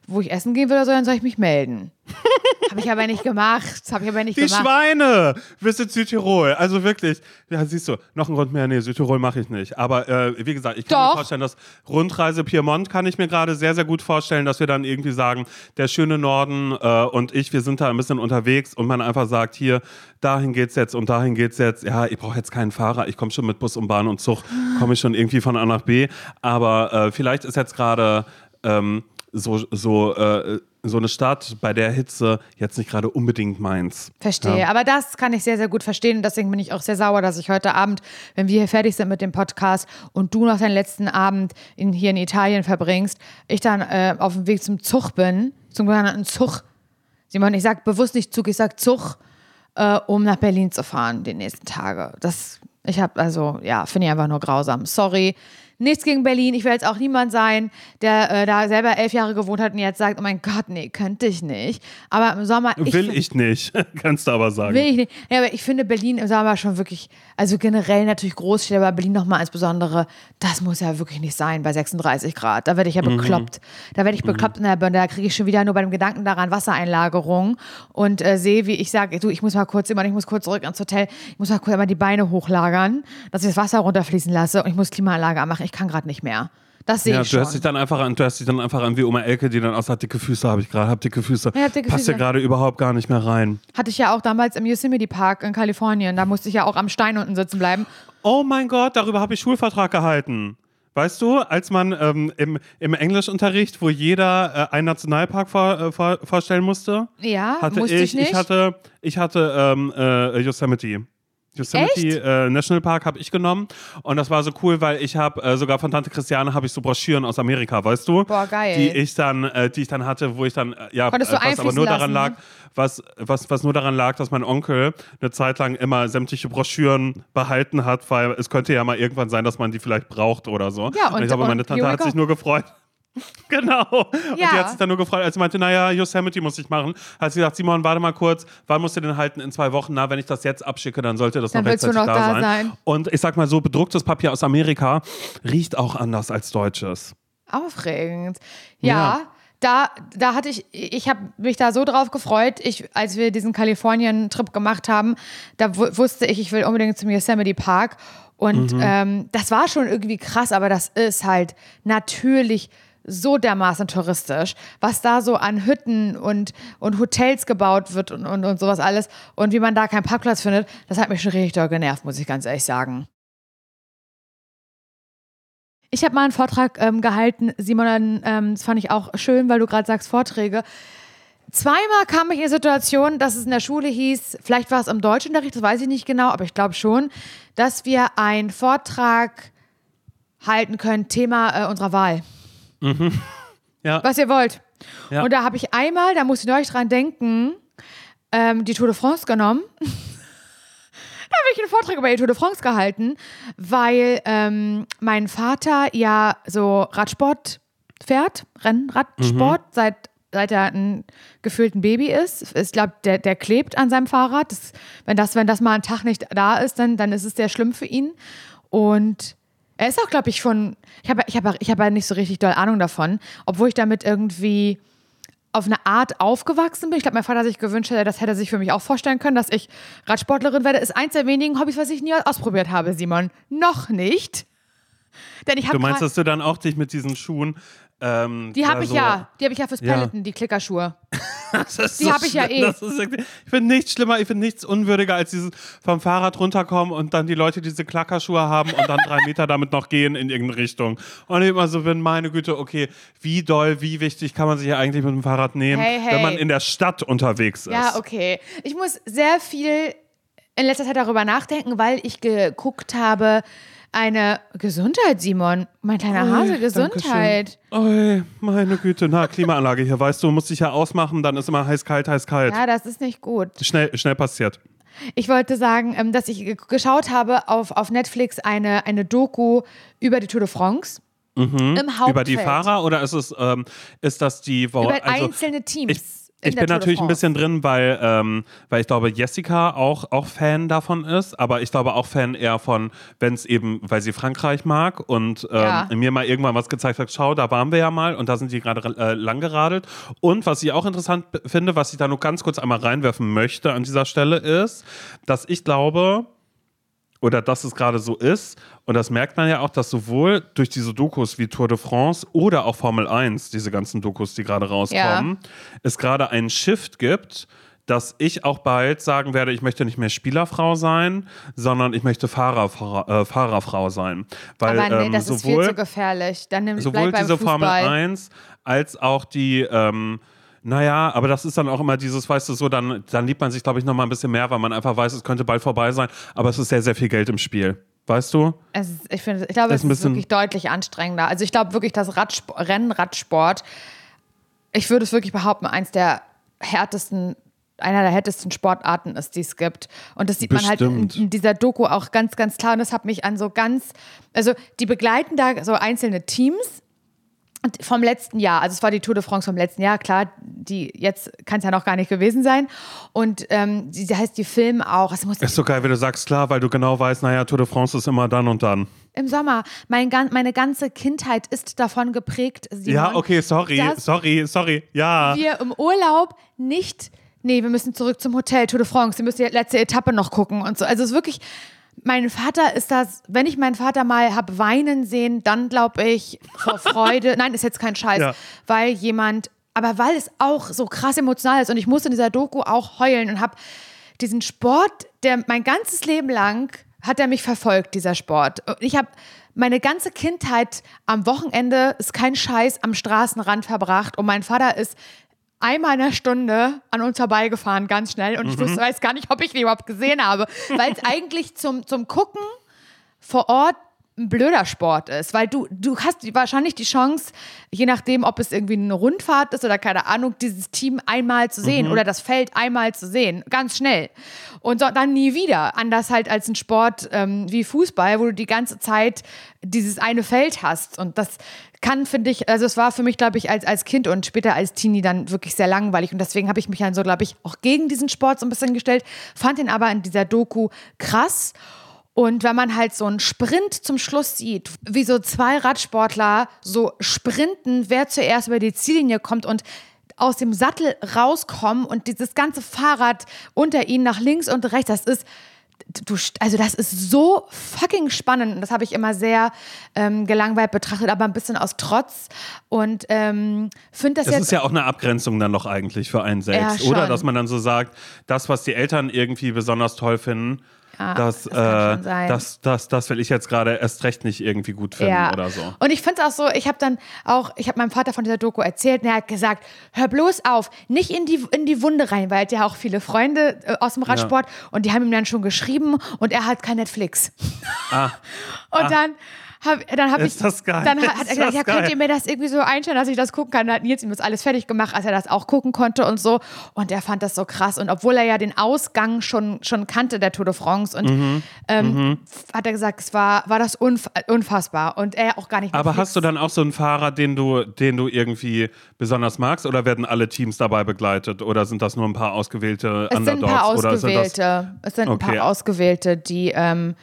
wo ich essen gehen will oder so, dann soll ich mich melden. habe ich aber nicht gemacht. Habe ich aber nicht Die gemacht. Schweine! Visit Südtirol. Also wirklich. Ja, siehst du, noch ein Grund mehr. Nee, Südtirol mache ich nicht. Aber äh, wie gesagt, ich kann Doch. mir vorstellen, dass Rundreise Piemont kann ich mir gerade sehr, sehr gut vorstellen, dass wir dann irgendwie sagen, der schöne Norden äh, und ich, wir sind da ein bisschen unterwegs und man einfach sagt, hier, dahin geht's jetzt und dahin geht's jetzt. Ja, ich brauche jetzt keinen Fahrer. Ich komme schon mit Bus und Bahn und Zug, komme ich schon irgendwie von A nach B. Aber äh, vielleicht ist jetzt gerade ähm, so, so, äh, so eine Stadt bei der Hitze jetzt nicht gerade unbedingt meins. Verstehe, aber das kann ich sehr, sehr gut verstehen und deswegen bin ich auch sehr sauer, dass ich heute Abend, wenn wir hier fertig sind mit dem Podcast und du noch deinen letzten Abend in, hier in Italien verbringst, ich dann äh, auf dem Weg zum Zug bin, zum sogenannten Zug. Simon, ich sag bewusst nicht Zug, ich sag Zug, äh, um nach Berlin zu fahren die nächsten Tage. Das, ich habe also, ja, finde ich einfach nur grausam. Sorry. Nichts gegen Berlin. Ich will jetzt auch niemand sein, der äh, da selber elf Jahre gewohnt hat und jetzt sagt, oh mein Gott, nee, könnte ich nicht. Aber im Sommer. Will find- ich nicht, kannst du aber sagen. Will ich nicht. Ja, aber ich finde Berlin im Sommer schon wirklich, also generell natürlich Großstädte, aber Berlin nochmal insbesondere, das muss ja wirklich nicht sein bei 36 Grad. Da werde ich ja Mhm. bekloppt. Da werde ich bekloppt in der Birne. Da kriege ich schon wieder nur bei dem Gedanken daran Wassereinlagerung und äh, sehe, wie ich sage, du, ich muss mal kurz immer, ich muss kurz zurück ins Hotel, ich muss mal kurz mal die Beine hochlagern, dass ich das Wasser runterfließen lasse und ich muss Klimaanlage anmachen. Ich kann gerade nicht mehr. Das sehe Ja, ich du schon. hörst dich dann einfach an, du hörst dich dann einfach an wie Oma Elke, die dann auch sagt, dicke Füße habe ich gerade, hab dicke Füße. Ja, hab dicke Passt ja gerade überhaupt gar nicht mehr rein. Hatte ich ja auch damals im Yosemite Park in Kalifornien. Da musste ich ja auch am Stein unten sitzen bleiben. Oh mein Gott, darüber habe ich Schulvertrag gehalten. Weißt du, als man ähm, im, im Englischunterricht, wo jeder äh, einen Nationalpark vor, äh, vor, vorstellen musste, Ja, hatte musste ich, ich nicht. hatte, ich hatte ähm, äh, Yosemite. Yosemite äh, National Park habe ich genommen und das war so cool, weil ich habe äh, sogar von Tante Christiane habe ich so Broschüren aus Amerika, weißt du? Boah, geil. Die ich dann, äh, die ich dann hatte, wo ich dann äh, ja, Konntest äh, was aber nur daran lassen, lag, was, was, was nur daran lag, dass mein Onkel eine Zeit lang immer sämtliche Broschüren behalten hat, weil es könnte ja mal irgendwann sein, dass man die vielleicht braucht oder so. Ja, und- ich glaube, meine und Tante hat sich nur gefreut. Genau. Und die Ja. hat sich dann nur gefreut, als sie meinte, naja, Yosemite muss ich machen. Hat sie gesagt, Simon, warte mal kurz, wann musst du den halten? In zwei Wochen. Na, wenn ich das jetzt abschicke, dann sollte das Dann noch willst du rechtzeitig noch da, da sein. sein. Und ich sag mal so, bedrucktes Papier aus Amerika riecht auch anders als deutsches. Aufregend. Ja, Ja. Da, da hatte ich, ich habe mich da so drauf gefreut, ich, als wir diesen Kalifornien-Trip gemacht haben, da wu- wusste ich, ich will unbedingt zum Yosemite Park. Und Mhm. ähm, das war schon irgendwie krass, aber das ist halt natürlich so dermaßen touristisch, was da so an Hütten und, und Hotels gebaut wird und, und, und sowas alles und wie man da keinen Parkplatz findet, das hat mich schon richtig doll genervt, muss ich ganz ehrlich sagen. Ich habe mal einen Vortrag ähm, gehalten, Simon, ähm, das fand ich auch schön, weil du gerade sagst Vorträge. Zweimal kam ich in die Situation, dass es in der Schule hieß, vielleicht war es im Deutschunterricht, das weiß ich nicht genau, aber ich glaube schon, dass wir einen Vortrag halten können, Thema äh, unserer Wahl. Ja. Was ihr wollt. Ja. Und da habe ich einmal, da musste ich neulich dran denken, ähm, die Tour de France genommen. da habe ich einen Vortrag über die Tour de France gehalten, weil ähm, mein Vater ja so Radsport fährt, Rennradsport, Mhm. seit, seit er ein gefühlten Baby ist. Ich glaube, der, der klebt an seinem Fahrrad. Das, wenn, das, wenn das mal ein Tag nicht da ist, dann, dann ist es sehr schlimm für ihn. Und er ist auch, glaube ich, von. Ich habe ich hab, ich hab ja nicht so richtig doll Ahnung davon, obwohl ich damit irgendwie auf eine Art aufgewachsen bin. Ich glaube, mein Vater sich gewünscht hätte, das hätte er sich für mich auch vorstellen können, dass ich Radsportlerin werde. Ist eins der wenigen Hobbys, was ich nie ausprobiert habe, Simon. Noch nicht. Denn ich habe Du meinst, dass du dann auch dich mit diesen Schuhen. Ähm, die habe ich so- ja, die habe ich ja fürs Ja. Die Klickerschuhe. Das ist Die so hab ich ja eh. Ist ich finde nichts schlimmer, ich finde nichts unwürdiger, als dieses vom Fahrrad runterkommen und dann die Leute diese Klackerschuhe haben und dann drei Meter damit noch gehen in irgendeine Richtung. Und ich immer so bin, meine Güte, okay, wie doll, wie wichtig kann man sich ja eigentlich mit dem Fahrrad nehmen, Hey, hey. wenn man in der Stadt unterwegs ist. Ja, okay. Ich muss sehr viel in letzter Zeit darüber nachdenken, weil ich geguckt habe, eine Gesundheit, Simon. Mein kleiner Hase, Gesundheit. Oi, meine Güte, na, Klimaanlage hier, weißt du, musst dich ja ausmachen, dann ist immer heiß, kalt, heiß, kalt. Ja, das ist nicht gut. Schnell, schnell passiert. Ich wollte sagen, ähm, dass ich ge- geschaut habe auf, auf Netflix eine, eine Doku über die Tour de France. Im Hauptfeld. Mhm. Über die Fahrer oder ist es, ähm, ist das die, wo, Über also, einzelne Teams. Ich, ich bin natürlich ein bisschen drin, weil, ähm, weil ich glaube, Jessica auch, auch Fan davon ist, aber ich glaube auch Fan eher von, wenn es eben, weil sie Frankreich mag und ähm, Ja. mir mal irgendwann was gezeigt hat, schau, da waren wir ja mal und da sind die gerade äh, lang geradelt. Und was ich auch interessant finde, was ich da nur ganz kurz einmal reinwerfen möchte an dieser Stelle ist, dass ich glaube, oder dass es gerade so ist. Und das merkt man ja auch, dass sowohl durch diese Dokus wie Tour de France oder auch Formel 1, diese ganzen Dokus, die gerade rauskommen, es gerade einen Shift gibt, dass ich auch bald sagen werde, ich möchte nicht mehr Spielerfrau sein, sondern ich möchte Fahrerfrau, äh, Fahrerfrau sein. Weil Aber nee, ähm, das ist viel sowohl zu gefährlich. Dann nimm, sowohl diese Formel Fußball. 1 als auch die, ähm, naja, aber das ist dann auch immer dieses, weißt du, so, dann, dann liebt man sich, glaube ich, noch mal ein bisschen mehr, weil man einfach weiß, es könnte bald vorbei sein, aber es ist sehr, sehr viel Geld im Spiel. Weißt du? Es ist, ich, finde, ich glaube, es ist ein ist wirklich deutlich anstrengender. Also ich glaube wirklich, dass Radsport, Rennradsport, ich würde es wirklich behaupten, eins der härtesten, einer der härtesten Sportarten ist, die es gibt. Und das sieht man halt in, Bestimmt. dieser Doku auch ganz, ganz klar. Und das hat mich an so ganz, also die begleiten da so einzelne Teams vom letzten Jahr, also es war die Tour de France vom letzten Jahr, klar, die jetzt kann es ja noch gar nicht gewesen sein. Und ähm, die, die heißt die Film auch, also muss Ist so geil, wie du sagst, klar, weil du genau weißt, naja, Tour de France ist immer dann und dann. Im Sommer. Mein, meine ganze Kindheit ist davon geprägt, Simon, Ja, okay, sorry, sorry, sorry, ja. wir im Urlaub nicht, nee, wir müssen zurück zum Hotel Tour de France, wir müssen die letzte Etappe noch gucken und so. Also es ist wirklich, mein Vater ist das, wenn ich meinen Vater mal hab weinen sehen, dann glaube ich vor Freude, nein, ist jetzt kein Scheiß, Ja. weil jemand, aber weil es auch so krass emotional ist und ich musste in dieser Doku auch heulen und habe diesen Sport, der mein ganzes Leben lang hat er mich verfolgt, dieser Sport. Und ich habe meine ganze Kindheit am Wochenende, ist kein Scheiß, am Straßenrand verbracht und mein Vater ist einmal in einer Stunde an uns vorbeigefahren, ganz schnell. Und ich wusste, weiß gar nicht, ob ich ihn überhaupt gesehen habe, weil es eigentlich zum, zum Gucken vor Ort ein blöder Sport ist, weil du, du hast die- wahrscheinlich die Chance, je nachdem, ob es irgendwie eine Rundfahrt ist oder keine Ahnung, dieses Team einmal zu sehen oder das Feld einmal zu sehen, ganz schnell. Und so, dann nie wieder. Anders halt als ein Sport ähm, wie Fußball, wo du die ganze Zeit dieses eine Feld hast. Und das kann, finde ich, also es war für mich, glaube ich, als, als Kind und später als Teenie dann wirklich sehr langweilig. Und deswegen habe ich mich dann so, glaube ich, auch gegen diesen Sport so ein bisschen gestellt, fand ihn aber in dieser Doku krass. Und wenn man halt so einen Sprint zum Schluss sieht, wie so zwei Radsportler so sprinten, wer zuerst über die Ziellinie kommt und aus dem Sattel rauskommen und dieses ganze Fahrrad unter ihnen nach links und rechts, das ist, du, also das ist so fucking spannend. Und das habe ich immer sehr ähm, gelangweilt betrachtet, aber ein bisschen aus Trotz. Und ähm, finde das Das jetzt ist ja auch eine Abgrenzung dann doch eigentlich für einen selbst, Ja, oder? Dass man dann so sagt, das, was die Eltern irgendwie besonders toll finden, Ja, das, das äh, das, das, das will ich jetzt gerade erst recht nicht irgendwie gut finden Ja. oder so. Und ich finde es auch so, ich habe dann auch, ich habe meinem Vater von dieser Doku erzählt und er hat gesagt, hör bloß auf, nicht in die, in die Wunde rein, weil er hat ja auch viele Freunde äh, aus dem Radsport und die haben ihm dann schon geschrieben und er hat kein Netflix. Ah. Und dann hab, dann habe ich, das geil? dann hat Ist er gesagt, ja, könnt geil? ihr mir das irgendwie so einstellen, dass ich das gucken kann? Dann hat Nils ihm das alles fertig gemacht, als er das auch gucken konnte und so. Und er fand das so krass. Und obwohl er ja den Ausgang schon, schon kannte der Tour de France und Mhm. ähm, hat er gesagt, es war, war das unf unfassbar und er auch gar nicht. mehr Aber hast du dann auch so einen Fahrer, den du, den du irgendwie besonders magst, oder werden alle Teams dabei begleitet? Oder sind das nur ein paar ausgewählte Es sind ein Underdogs? paar Ausgewählte. Es sind ein Okay. paar Ausgewählte, die, ähm,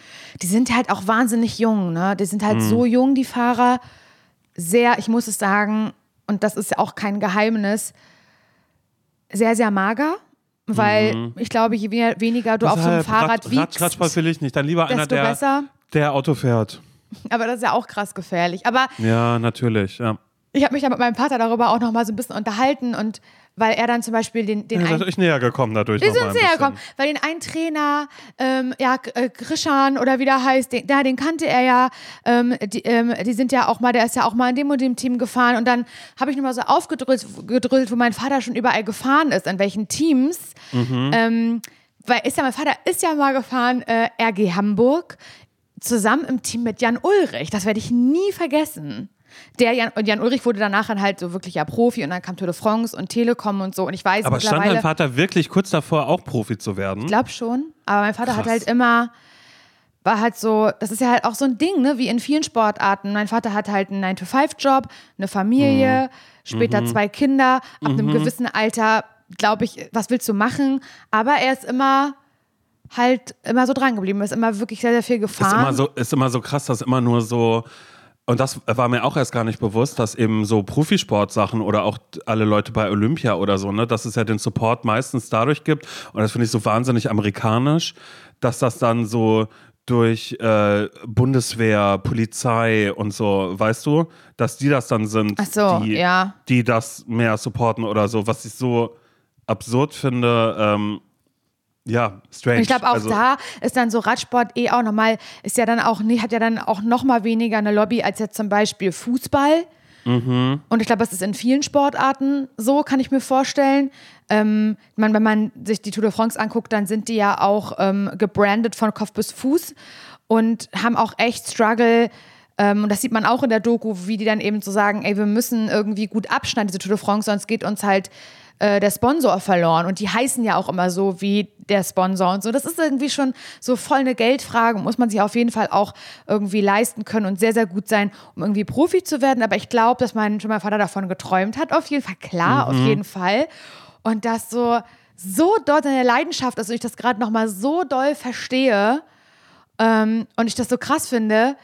die sind halt auch wahnsinnig jung. Ne? Die sind halt Mhm. so jung, die Fahrer. Sehr, ich muss es sagen, und das ist ja auch kein Geheimnis, sehr, sehr mager. Weil ich glaube, je we- weniger du auf so einem Deshalb, Fahrrad Rad, wiegst, Radsport will ich nicht. Dann lieber einer, der, besser. der Auto fährt. Aber das ist ja auch krass gefährlich. Aber Ja, natürlich. Ja. ich habe mich ja mit meinem Vater darüber auch noch mal so ein bisschen unterhalten und weil er dann zum Beispiel den, den Ihr einen seid euch näher gekommen dadurch. Wir sind sehr bisschen. gekommen, weil den einen Trainer, ähm, ja, äh, Krishan oder wie der heißt, den, da, den kannte er ja, ähm, die, ähm, die sind ja auch mal, der ist ja auch mal in dem und dem Team gefahren und dann habe ich nochmal so aufgedröselt, gedröselt, wo mein Vater schon überall gefahren ist, in welchen Teams. Mhm. Ähm, weil ist ja, mein Vater ist ja mal gefahren, äh, RG Hamburg, zusammen im Team mit Jan Ulrich, das werde ich nie vergessen. Der Jan, und Jan Ulrich wurde danach dann halt so wirklich ja Profi und dann kam Tour de France und Telekom und so und ich weiß Aber stand dein Vater wirklich kurz davor, auch Profi zu werden? ich glaube schon, aber mein Vater hat Krass. halt immer, war halt so, das ist ja halt auch so ein Ding, ne, wie in vielen Sportarten. Mein Vater hat halt einen 9-to-5-Job, eine Familie, Mhm. später zwei Kinder, ab einem gewissen Alter, glaube ich, was willst du machen? Aber er ist immer halt immer so dran geblieben, ist immer wirklich sehr, sehr viel ist gefahren. immer so ist immer so krass, dass immer nur so und das war mir auch erst gar nicht bewusst, dass eben so Profisportsachen oder auch alle Leute bei Olympia oder so, ne, dass es ja den Support meistens dadurch gibt und das finde ich so wahnsinnig amerikanisch, dass das dann so durch äh, Bundeswehr, Polizei und so, weißt du, dass die das dann sind, so, die, ja. die das mehr supporten oder so, was ich so absurd finde. Ähm, ja, strange. Und ich glaube auch Also- da ist dann so Radsport eh auch nochmal, ist ja dann auch, nee, hat ja dann auch nochmal weniger eine Lobby als jetzt zum Beispiel Fußball. Mhm. Und ich glaube, das ist in vielen Sportarten so, kann ich mir vorstellen. Ähm, man, wenn man sich die Tour de France anguckt, dann sind die ja auch ähm, gebrandet von Kopf bis Fuß und haben auch echt Struggle. Ähm, und das sieht man auch in der Doku, wie die dann eben so sagen, ey, wir müssen irgendwie gut abschneiden, diese Tour de France, sonst geht uns halt äh, der Sponsor verloren. Und die heißen ja auch immer so wie der Sponsor und so. Das ist irgendwie schon so voll eine Geldfrage. Muss man sich auf jeden Fall auch irgendwie leisten können und sehr, sehr gut sein, um irgendwie Profi zu werden. Aber ich glaube, dass mein, schon mein Vater davon geträumt hat. Auf jeden Fall, klar, auf jeden Fall. Und das so, so dort eine Leidenschaft ist und ich das gerade nochmal so doll verstehe ähm, und ich das so krass finde,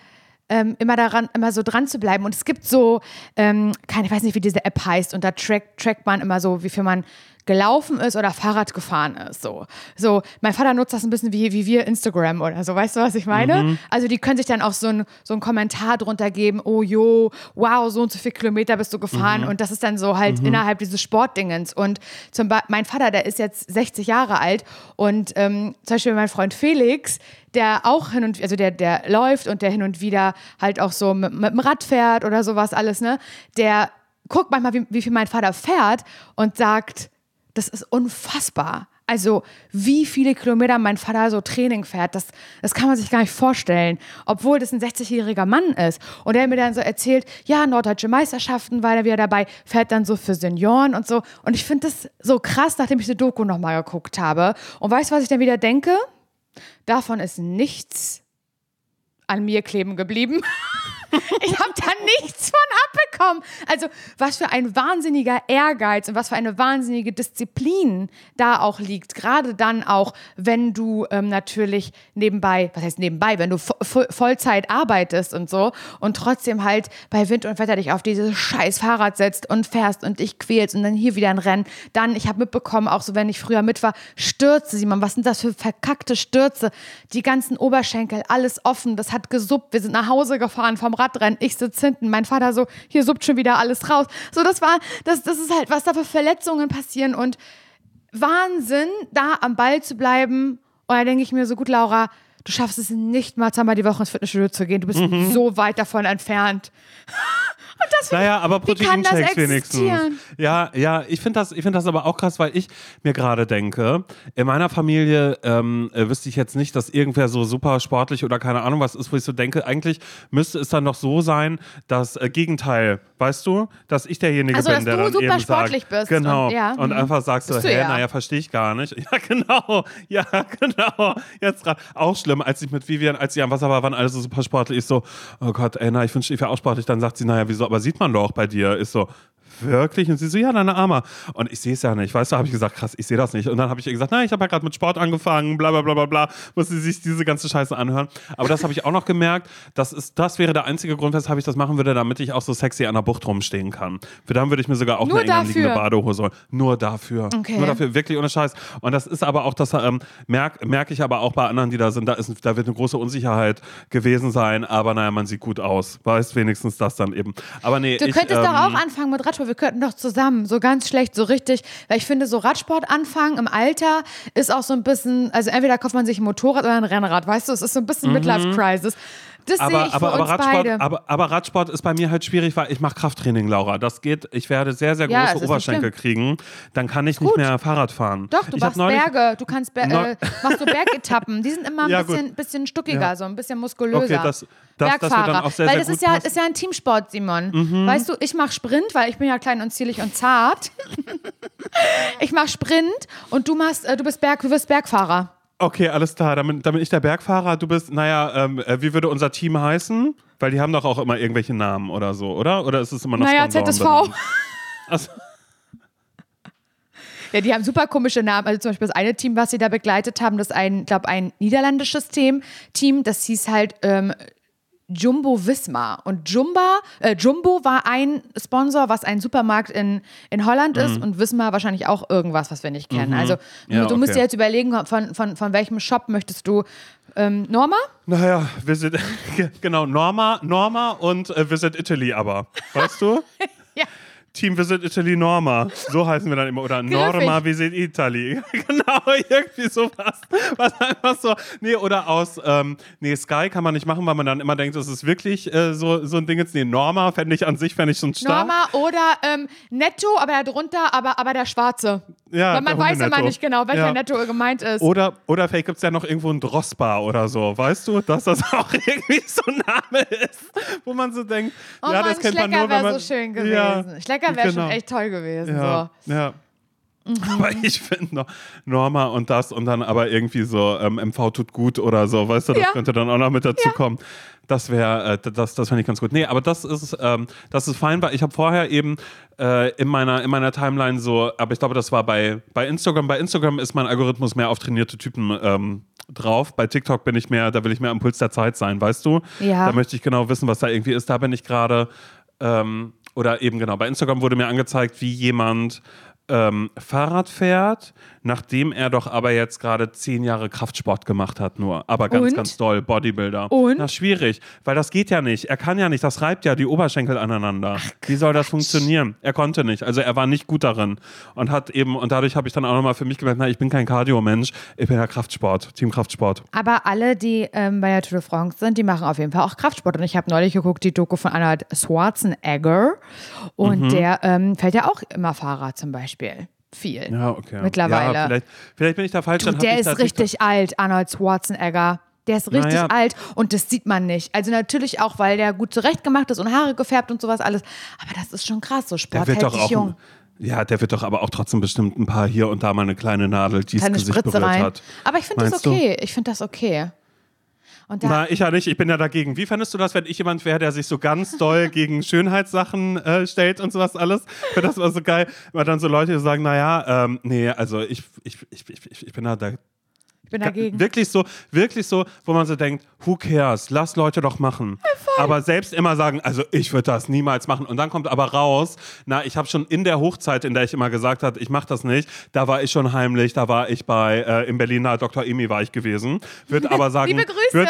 ähm, immer daran, immer so dran zu bleiben. Und es gibt so, ähm, keine, ich weiß nicht, wie diese App heißt, und da track, trackt man immer so, wie viel man gelaufen ist oder Fahrrad gefahren ist. So, so mein Vater nutzt das ein bisschen wie, wie wir Instagram oder so. Weißt du, was ich meine? Also die können sich dann auch so ein, so einen Kommentar drunter geben, oh jo, wow, so und so viele Kilometer bist du gefahren. Und das ist dann so halt innerhalb dieses Sportdingens. Und zum Beispiel, mein Vater, der ist jetzt 60 Jahre alt und ähm, zum Beispiel mein Freund Felix, der auch hin und also der, der läuft und der hin und wieder halt auch so mit, mit dem Rad fährt oder sowas alles, ne? Der guckt manchmal, wie, wie viel mein Vater fährt und sagt, das ist unfassbar. Also, wie viele Kilometer mein Vater so Training fährt, das, das kann man sich gar nicht vorstellen. Obwohl das ein 60-jähriger Mann ist. Und der mir dann so erzählt, ja, norddeutsche Meisterschaften war er wieder dabei, fährt dann so für Senioren und so. Und ich finde das so krass, nachdem ich die Doku nochmal geguckt habe. Und weißt du, was ich dann wieder denke? Davon ist nichts an mir kleben geblieben. Ich habe da nichts von abbekommen. Also, was für ein wahnsinniger Ehrgeiz und was für eine wahnsinnige Disziplin da auch liegt. Gerade dann auch, wenn du ähm, natürlich nebenbei, was heißt nebenbei, wenn du vo vo Vollzeit arbeitest und so und trotzdem halt bei Wind und Wetter dich auf dieses scheiß Fahrrad setzt und fährst und dich quälst und dann hier wieder ein Rennen. Dann, ich habe mitbekommen, auch so, wenn ich früher mit war, Stürze, Simon, was sind das für verkackte Stürze? Die ganzen Oberschenkel, alles offen, das hat gesuppt. Wir sind nach Hause gefahren vom Radrennen. Ich sitze hinten, mein Vater so, hier suppt schon wieder alles raus. So, das war, das, das ist halt, was da für Verletzungen passieren und Wahnsinn, da am Ball zu bleiben. Und da denke ich mir so, gut, Laura, du schaffst es nicht mal zweimal die Woche ins Fitnessstudio zu gehen. Du bist so weit davon entfernt. Das naja, aber Proteinshakes wenigstens. Ja, ja, ich finde das, ich find das aber auch krass, weil ich mir gerade denke, in meiner Familie ähm, äh, wüsste ich jetzt nicht, dass irgendwer so super sportlich oder keine Ahnung was ist, wo ich so denke, eigentlich müsste es dann doch so sein, das äh, Gegenteil, weißt du, dass ich derjenige Also, bin, dass der du dann super eben sportlich sagt, bist genau, und- ja, und mhm. einfach sagst so, hä, ja. naja, verstehe ich gar nicht. Ja, genau, ja, genau, jetzt gerade, auch schlimm, als ich mit Vivian, als sie am Wasser war, waren alle so super sportlich, ich so, oh Gott, ey, na, ich wünschte, ich wäre auch sportlich, dann sagt sie, naja, wieso, aber sieht man doch bei dir, ist so, Wirklich? Und sie so, ja, deine Arme. Und ich sehe es ja nicht. Weißt du, habe ich gesagt, krass, ich sehe das nicht. Und dann habe ich ihr gesagt, nein, ich habe ja gerade mit Sport angefangen, bla bla bla bla bla. Muss sie sich diese ganze Scheiße anhören. Aber das habe ich auch noch gemerkt. Das, ist, das wäre der einzige Grund, weshalb ich das machen würde, damit ich auch so sexy an der Bucht rumstehen kann. Für dann würde ich mir sogar auch Nur eine eng anliegende dafür? Badehose holen. Nur dafür. Okay. Nur dafür, wirklich ohne Scheiß. Und das ist aber auch, das ähm, merke merk ich aber auch bei anderen, die da sind, da, ist, da wird eine große Unsicherheit gewesen sein. Aber naja, man sieht gut aus. Weißt wenigstens das dann eben. Aber nee, Du ich, könntest ähm, doch auch anfangen mit Radsport. Wir könnten doch zusammen, so ganz schlecht, so richtig. Weil ich finde, so Radsport anfangen im Alter ist auch so ein bisschen, also entweder kauft man sich ein Motorrad oder ein Rennrad, weißt du? Es ist so ein bisschen Midlife Crisis. Das sehe Mhm. aber, ich aber, aber, Radsport, beide. aber, aber Radsport ist bei mir halt schwierig, weil ich mache Krafttraining, Laura. Das geht, ich werde sehr, sehr Ja, große nicht Oberschenkel kriegen. Dann kann ich nicht gut. mehr Fahrrad fahren. Doch, du ich machst Berge, du kannst Ber äh, machst du Bergetappen. Die sind immer ein Ja, bisschen, bisschen stuckiger, Ja. so ein bisschen muskulöser. Okay, das- das- das Bergfahrer. auch sehr, weil das ist ja. Mhm. ist ja ein Teamsport, Simon. Weißt du, ich mache Sprint, weil ich bin ja klein und zierlich und zart. ich mache Sprint und du machst, äh, du bist Berg, du wirst Bergfahrer. Okay, alles klar. Dann bin ich der Bergfahrer. Du bist, naja, ähm, äh, wie würde unser Team heißen? Weil die haben doch auch immer irgendwelche Namen oder so, oder? Oder ist es immer noch Naja, ZSV. Achso. Ja, die haben super komische Namen. Also zum Beispiel das eine Team, was sie da begleitet haben, das ist ein, glaube ein niederländisches Team. Team, das hieß halt ähm, Jumbo Wismar. Und Jumba, äh, Jumbo war ein Sponsor, was ein Supermarkt in, in Holland ist und Wismar wahrscheinlich auch irgendwas, was wir nicht kennen. Also Mhm. Ja, du musst okay. dir jetzt überlegen, von, von, von welchem Shop möchtest du ähm, Norma? Naja, Visit, genau, Norma, Norma und äh, Visit Italy aber. Weißt du? Ja. Team Visit Italy Norma. So heißen wir dann immer. Oder Norma Visit Italy. genau, irgendwie sowas. Was einfach so. Nee, oder aus, ähm, nee, Sky kann man nicht machen, weil man dann immer denkt, das ist wirklich äh, so, so ein Ding jetzt. Nee, Norma fände ich an sich, fände ich schon stark. Norma oder ähm, Netto, aber darunter, aber, aber der Schwarze. Ja, Weil man weiß immer nicht genau, welcher Ja. Netto gemeint ist. Oder, oder vielleicht gibt es ja noch irgendwo ein Drossbar oder so, weißt du? Dass das auch irgendwie so ein Name ist, wo man so denkt, Oh ja, Mann, das kennt man Schlecker nur, wenn wäre man... so schön gewesen. Ja, Schlecker wäre genau. schon echt toll gewesen. Ja, So. ja. Mhm. Aber ich finde noch Norma und das und dann aber irgendwie so ähm, MV tut gut oder so, weißt du, das Ja. könnte dann auch noch mit dazu kommen. Das wäre, äh, das, das fände ich ganz gut. Nee, aber das ist, ähm, das ist fein, weil ich habe vorher eben äh, in, meiner, in meiner Timeline so, aber ich glaube, das war bei, bei Instagram. Bei Instagram ist mein Algorithmus mehr auf trainierte Typen ähm, drauf. Bei TikTok bin ich mehr, da will ich mehr am Puls der Zeit sein, weißt du? Ja. Da möchte ich genau wissen, was da irgendwie ist. Da bin ich gerade, ähm, oder eben genau, bei Instagram wurde mir angezeigt, wie jemand ähm, Fahrrad fährt, nachdem er doch aber jetzt gerade zehn Jahre Kraftsport gemacht hat, nur. Aber ganz, Und? ganz doll, Bodybuilder. Und? Na, schwierig, weil das geht ja nicht. Er kann ja nicht, das reibt ja die Oberschenkel aneinander. Wie soll das funktionieren? Er konnte nicht, also er war nicht gut darin. Und hat eben, und dadurch habe ich dann auch nochmal für mich gemerkt, na, ich bin kein Cardio-Mensch, ich bin ja Kraftsport, Team Kraftsport. Aber alle, die ähm, bei der Tour de France sind, die machen auf jeden Fall auch Kraftsport. Und ich habe neulich geguckt, die Doku von Arnold Schwarzenegger. Und Mhm. der ähm, fährt ja auch immer Fahrrad zum Beispiel. Viel. Ja, okay. Mittlerweile. Ja, vielleicht, vielleicht bin ich da falsch. Du, der ist da richtig alt, Arnold Schwarzenegger. Der ist richtig Naja. alt und das sieht man nicht. Also natürlich auch, weil der gut zurechtgemacht ist und Haare gefärbt und sowas alles. Aber das ist schon krass, so Der Sport wird hält doch auch. jung. Ja, der wird doch aber auch trotzdem bestimmt ein paar hier und da mal eine kleine Nadel, die das Keine Gesicht Spritze berührt rein. hat. Aber ich finde das Meinst du? okay. Ich finde das okay. Und Na, ich ja nicht, ich bin ja dagegen. Wie fändest du das, wenn ich jemand wäre, der sich so ganz doll gegen Schönheitssachen äh, stellt und sowas alles? Finde das war so geil, weil dann so Leute sagen, naja, ähm, nee, also ich, ich, ich, ich, ich bin da, da bin dagegen. wirklich so, wirklich so, wo man so denkt, who cares, lass Leute doch machen. aber selbst immer sagen, also ich würde das niemals machen. Und dann kommt aber raus, na, ich habe schon in der Hochzeit, in der ich immer gesagt habe, ich mache das nicht, da war ich schon heimlich, da war ich bei, äh, in Berliner Dr. Emi war ich gewesen. Würde aber sagen, Liebe Grüße. Würd,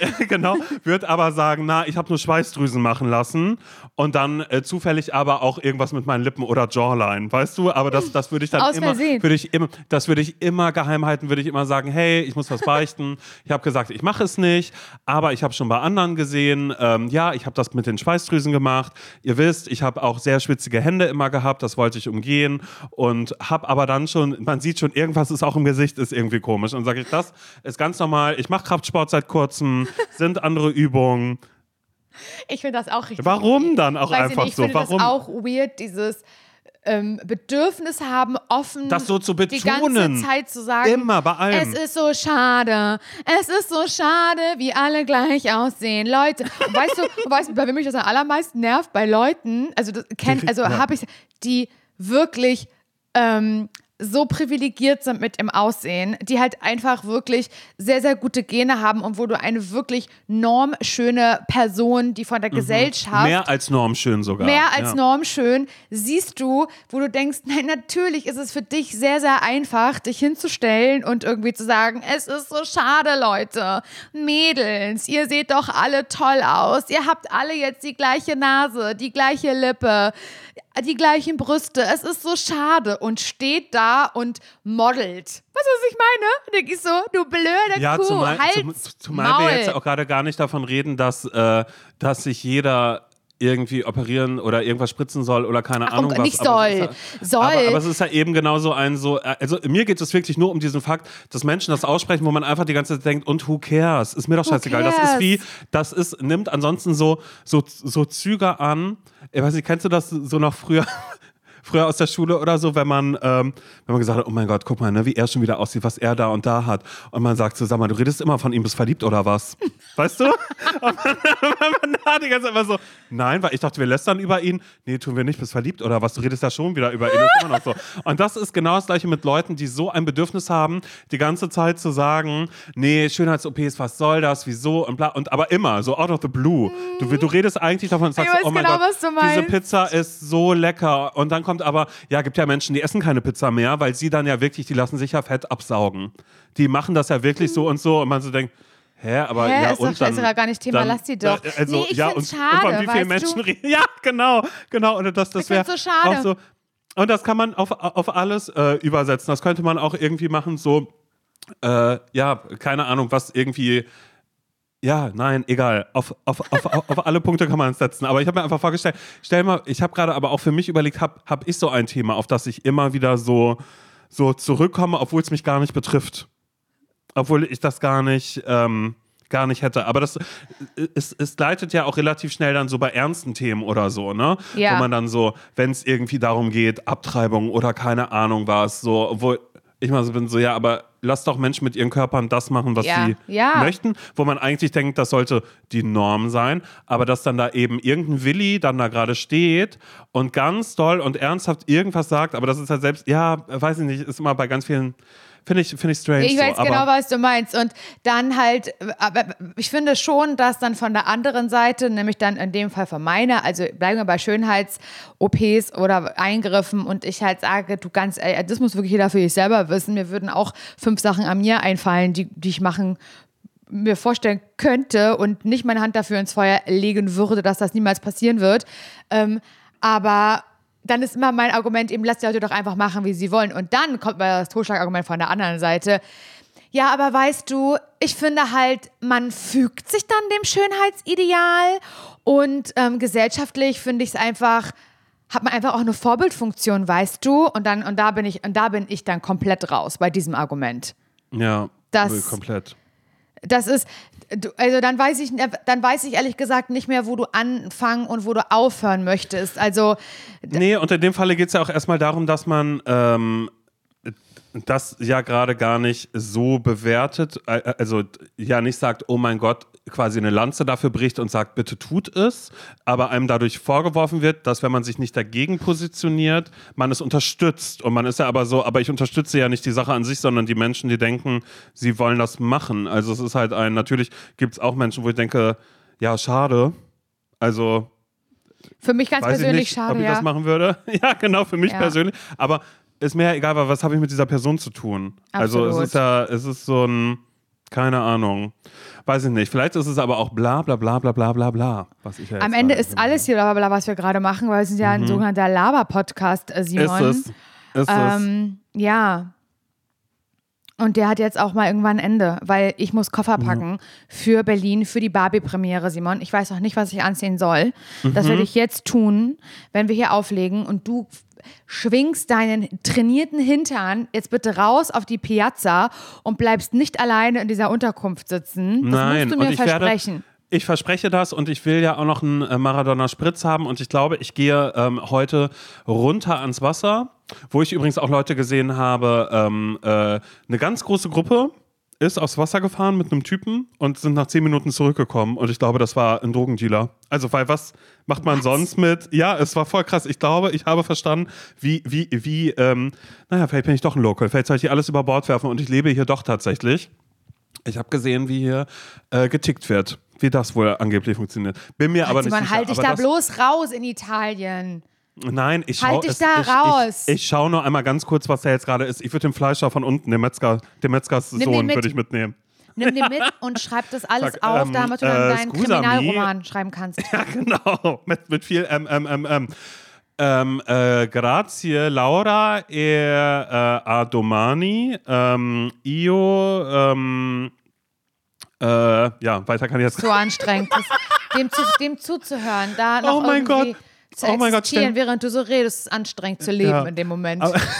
genau, wird aber sagen, na, ich habe nur Schweißdrüsen machen lassen und dann äh, zufällig aber auch irgendwas mit meinen Lippen oder Jawline, weißt du? Aber das, das würde ich dann Aus immer, würde ich immer, das würde ich immer geheim halten, würde ich immer sagen, hey, ich muss was beichten. ich habe gesagt, ich mache es nicht, aber ich habe schon bei anderen gesehen, ähm, ja, ich habe das mit den Schweißdrüsen gemacht. Ihr wisst, ich habe auch sehr schwitzige Hände immer gehabt, das wollte ich umgehen und habe aber dann schon, man sieht schon, irgendwas ist auch im Gesicht, ist irgendwie komisch. Und sage ich, das ist ganz normal. Ich mache Kraftsport seit kurzem, sind andere Übungen. Ich finde das auch richtig. Warum dann auch Weiß ich einfach nicht, ich so? finde Warum? das auch weird, dieses ähm, Bedürfnis haben, offen Das so zu die betonen. ganze Zeit zu sagen. Immer, bei allem. Es ist so schade. Es ist so schade, wie alle gleich aussehen. Leute, und weißt du, weißt du, bei wem mich das am allermeisten nervt? Bei Leuten, also das kennt, also habe ich, die wirklich ähm, so privilegiert sind mit dem Aussehen, die halt einfach wirklich sehr, sehr gute Gene haben und wo du eine wirklich normschöne Person, die von der Gesellschaft Mhm. Mehr als normschön sogar. mehr als ja. normschön, siehst du, wo du denkst, nein, natürlich ist es für dich sehr, sehr einfach, dich hinzustellen und irgendwie zu sagen, es ist so schade, Leute. Mädels, ihr seht doch alle toll aus. Ihr habt alle jetzt die gleiche Nase, die gleiche Lippe, die gleichen Brüste. Es ist so schade und steht da und modelt. Weißt du, was ich meine? Denke ich so, du blöde Ja, Kuh, zumal, halt zum, zumal wir jetzt Maul. auch gerade gar nicht davon reden, dass, äh, dass sich jeder irgendwie operieren oder irgendwas spritzen soll oder keine Ach, Ahnung komm, was. nicht Aber es soll. ist ja, Soll. Aber, aber es ist ja eben genauso ein so, äh, also mir geht es wirklich nur um diesen Fakt, dass Menschen das aussprechen, wo man einfach die ganze Zeit denkt, und who cares? Ist mir doch scheißegal. Das ist wie, das ist, nimmt ansonsten so, so, so Züge an. Ich weiß nicht, kennst du das so noch früher? Früher aus der Schule oder so, wenn man, ähm, wenn man gesagt hat, oh mein Gott, guck mal, ne, wie er schon wieder aussieht, was er da und da hat. Und man sagt so, sag mal, du redest immer von ihm, bist verliebt oder was? Weißt du? Und man, man da die ganze Zeit immer so, nein, weil ich dachte, wir lästern über ihn. Nee, tun wir nicht, bist verliebt oder was? Du redest ja schon wieder über ihn. Das immer noch so. Und das ist genau das Gleiche mit Leuten, die so ein Bedürfnis haben, die ganze Zeit zu sagen, nee, Schönheits-OPs, was soll das, wieso und bla. Und aber immer, so out of the blue. Du, du redest eigentlich davon und sagst, weiß oh mein genau, Gott, was du diese. Pizza ist so lecker. Und dann kommt aber, ja, gibt ja Menschen, die essen keine Pizza mehr, weil sie dann ja wirklich, die lassen sich ja Fett absaugen. Die machen das ja wirklich so und so und man so denkt, hä, aber Hä, ja, ist und doch- dann, ist doch gar nicht Thema, dann, lass die doch. äh, Also, Nee, ich ja, find's und, schade, und wie weißt Menschen du? reden. Ja, genau, genau. Und das, das Ich wäre so schade. auch so. Und das kann man auf, auf alles äh, übersetzen. Das könnte man auch irgendwie machen, so, äh, ja, keine Ahnung, was irgendwie. Ja, nein, egal. Auf, auf, auf, auf, alle Punkte kann man es setzen. Aber ich habe mir einfach vorgestellt, stell mal, ich habe gerade aber auch für mich überlegt, habe hab ich so ein Thema, auf das ich immer wieder so, so zurückkomme, obwohl es mich gar nicht betrifft. Obwohl ich das gar nicht, ähm, gar nicht hätte. Aber das es, es leitet ja auch relativ schnell dann so bei ernsten Themen oder so, ne? Ja. Wo man dann so, wenn es irgendwie darum geht, Abtreibung oder keine Ahnung was, so, obwohl ich mal so bin, so, ja, aber lass doch Menschen mit ihren Körpern das machen, was Ja, sie ja. möchten, wo man eigentlich denkt, das sollte die Norm sein, aber dass dann da eben irgendein Willi dann da gerade steht und ganz doll und ernsthaft irgendwas sagt, aber das ist halt selbst, ja, weiß ich nicht, ist immer bei ganz vielen, finde ich, finde ich strange. Ich weiß so, genau, was du meinst. Und dann halt, aber ich finde schon, dass dann von der anderen Seite, nämlich dann in dem Fall von meiner, also bleiben wir bei Schönheits-OPs oder Eingriffen und ich halt sage, du ganz, ehrlich, das muss wirklich jeder für sich selber wissen. Mir würden auch fünf Sachen an mir einfallen, die, die ich machen mir vorstellen könnte und nicht meine Hand dafür ins Feuer legen würde, dass das niemals passieren wird. Ähm, aber dann ist immer mein Argument eben, lass die Leute doch einfach machen, wie sie wollen. Und dann kommt mal das Totschlagargument von der anderen Seite. Ja, aber weißt du, ich finde halt, man fügt sich dann dem Schönheitsideal und ähm, gesellschaftlich finde ich es einfach, hat man einfach auch eine Vorbildfunktion, weißt du? Und dann, und da bin ich, und da bin ich dann komplett raus bei diesem Argument. ja, Das- komplett. Das ist, also dann weiß ich, dann weiß ich ehrlich gesagt nicht mehr, wo du anfangen und wo du aufhören möchtest. Also Nee, und in dem Falle geht es ja auch erstmal darum, dass man ähm, das ja gerade gar nicht so bewertet, äh, also ja nicht sagt, oh mein Gott, quasi eine Lanze dafür bricht und sagt, bitte tut es, aber einem dadurch vorgeworfen wird, dass wenn man sich nicht dagegen positioniert, man es unterstützt. Und man ist ja aber so, aber ich unterstütze ja nicht die Sache an sich, sondern die Menschen, die denken, sie wollen das machen. Also es ist halt ein, natürlich gibt es auch Menschen, wo ich denke, ja, schade. Also für mich ganz persönlich nicht, schade, ob ich ja. das machen würde. Ja, genau, für mich Ja. persönlich. Aber ist mir ja egal, weil was habe ich mit dieser Person zu tun? Also Absolut. es ist ja, es ist so ein, Keine Ahnung. Weiß ich nicht. Vielleicht ist es aber auch bla bla bla bla bla bla bla. Was ich ja Am Ende ist alles hier bla bla bla, was wir gerade machen, weil wir sind ja ein sogenannter Laber-Podcast, äh, Simon. Mhm. Ist es. Ist es. Ähm, ja. Und der hat jetzt auch mal irgendwann ein Ende, weil ich muss Koffer Mhm. packen für Berlin, für die Barbie-Premiere, Simon. Ich weiß noch nicht, was ich anziehen soll. Das Mhm. werde ich jetzt tun, wenn wir hier auflegen und du schwingst deinen trainierten Hintern jetzt bitte raus auf die Piazza und bleibst nicht alleine in dieser Unterkunft sitzen. Das Nein, musst du mir ich werde, versprechen. ich verspreche das und ich will ja auch noch einen äh, Maradona-Spritz haben und ich glaube, ich gehe ähm, heute runter ans Wasser, wo ich übrigens auch Leute gesehen habe, ähm, äh, eine ganz große Gruppe ist aufs Wasser gefahren mit einem Typen und sind nach zehn Minuten zurückgekommen und ich glaube, das war ein Drogendealer. Also, weil was macht man sonst mit? Ja, es war voll krass. Ich glaube, ich habe verstanden, wie, wie, wie, ähm, naja, vielleicht bin ich doch ein Local, vielleicht soll ich hier alles über Bord werfen und ich lebe hier doch tatsächlich. Ich habe gesehen, wie hier äh, getickt wird, wie das wohl angeblich funktioniert. Bin mir aber Also nicht man sicher. halt dich aber da bloß raus in Italien. Nein, ich Halt schau, dich es, da ich, raus. Ich, ich schaue nur einmal ganz kurz, was da jetzt gerade ist. Ich würde den Fleischer von unten, den Metzger, den Metzgers Sohn, würde ich mitnehmen. Nimm den mit und schreib das alles Sag, auf, ähm, damit du dann äh, deinen. Kriminalroman schreiben kannst. Ja, genau. Mit, mit viel ähm, ähm, ähm, ähm. Ähm, äh, grazie Laura e äh, a domani. Ähm, io, ähm, äh, ja, weiter kann ich jetzt So anstrengend. Das, dem, zu, dem zuzuhören, da Oh mein Gott. Zu Oh mein Gott, stell- während du so redest, ist anstrengend zu leben Ja. in dem Moment. Aber-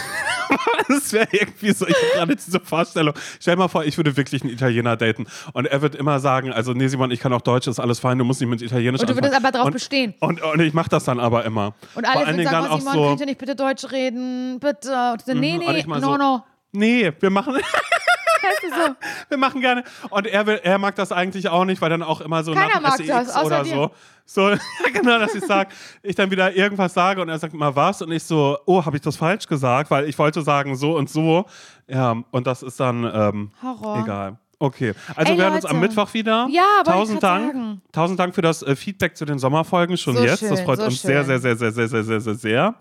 Das wäre irgendwie so, ich habe gerade diese Vorstellung. Stell dir mal vor, ich würde wirklich einen Italiener daten und er wird immer sagen, also nee Simon, ich kann auch Deutsch, ist alles fein, du musst nicht mit Italienisch Und du würdest anfangen. aber drauf und, bestehen. Und, und ich mache das dann aber immer. Und alle würden sagen, dann oh, Simon, so, könnt ihr nicht bitte Deutsch reden? Bitte. Und du so, nee, und nee, no, so- no. nee, wir machen, so? wir machen gerne. Und er, will, er mag das eigentlich auch nicht, weil dann auch immer so Keiner nach mag dem das, SEX außer oder dir. so. So, genau, dass ich sage, ich dann wieder irgendwas sage und er sagt immer was und ich so, oh, habe ich das falsch gesagt, weil ich wollte sagen so und so. Ja, und das ist dann ähm, egal. Okay, also Ey, wir hören uns am Mittwoch wieder. Ja, ich tausend Dank. sagen. Tausend Dank für das äh, Feedback zu den Sommerfolgen schon So jetzt. das schön, freut so uns sehr, sehr, schön. sehr, sehr, sehr, sehr, sehr, sehr, sehr.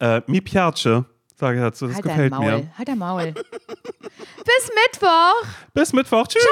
Äh, mi piace, sage ich dazu. Das Halt gefällt Maul. mir. Halt dein Maul. Bis Mittwoch. Bis Mittwoch. Tschüss.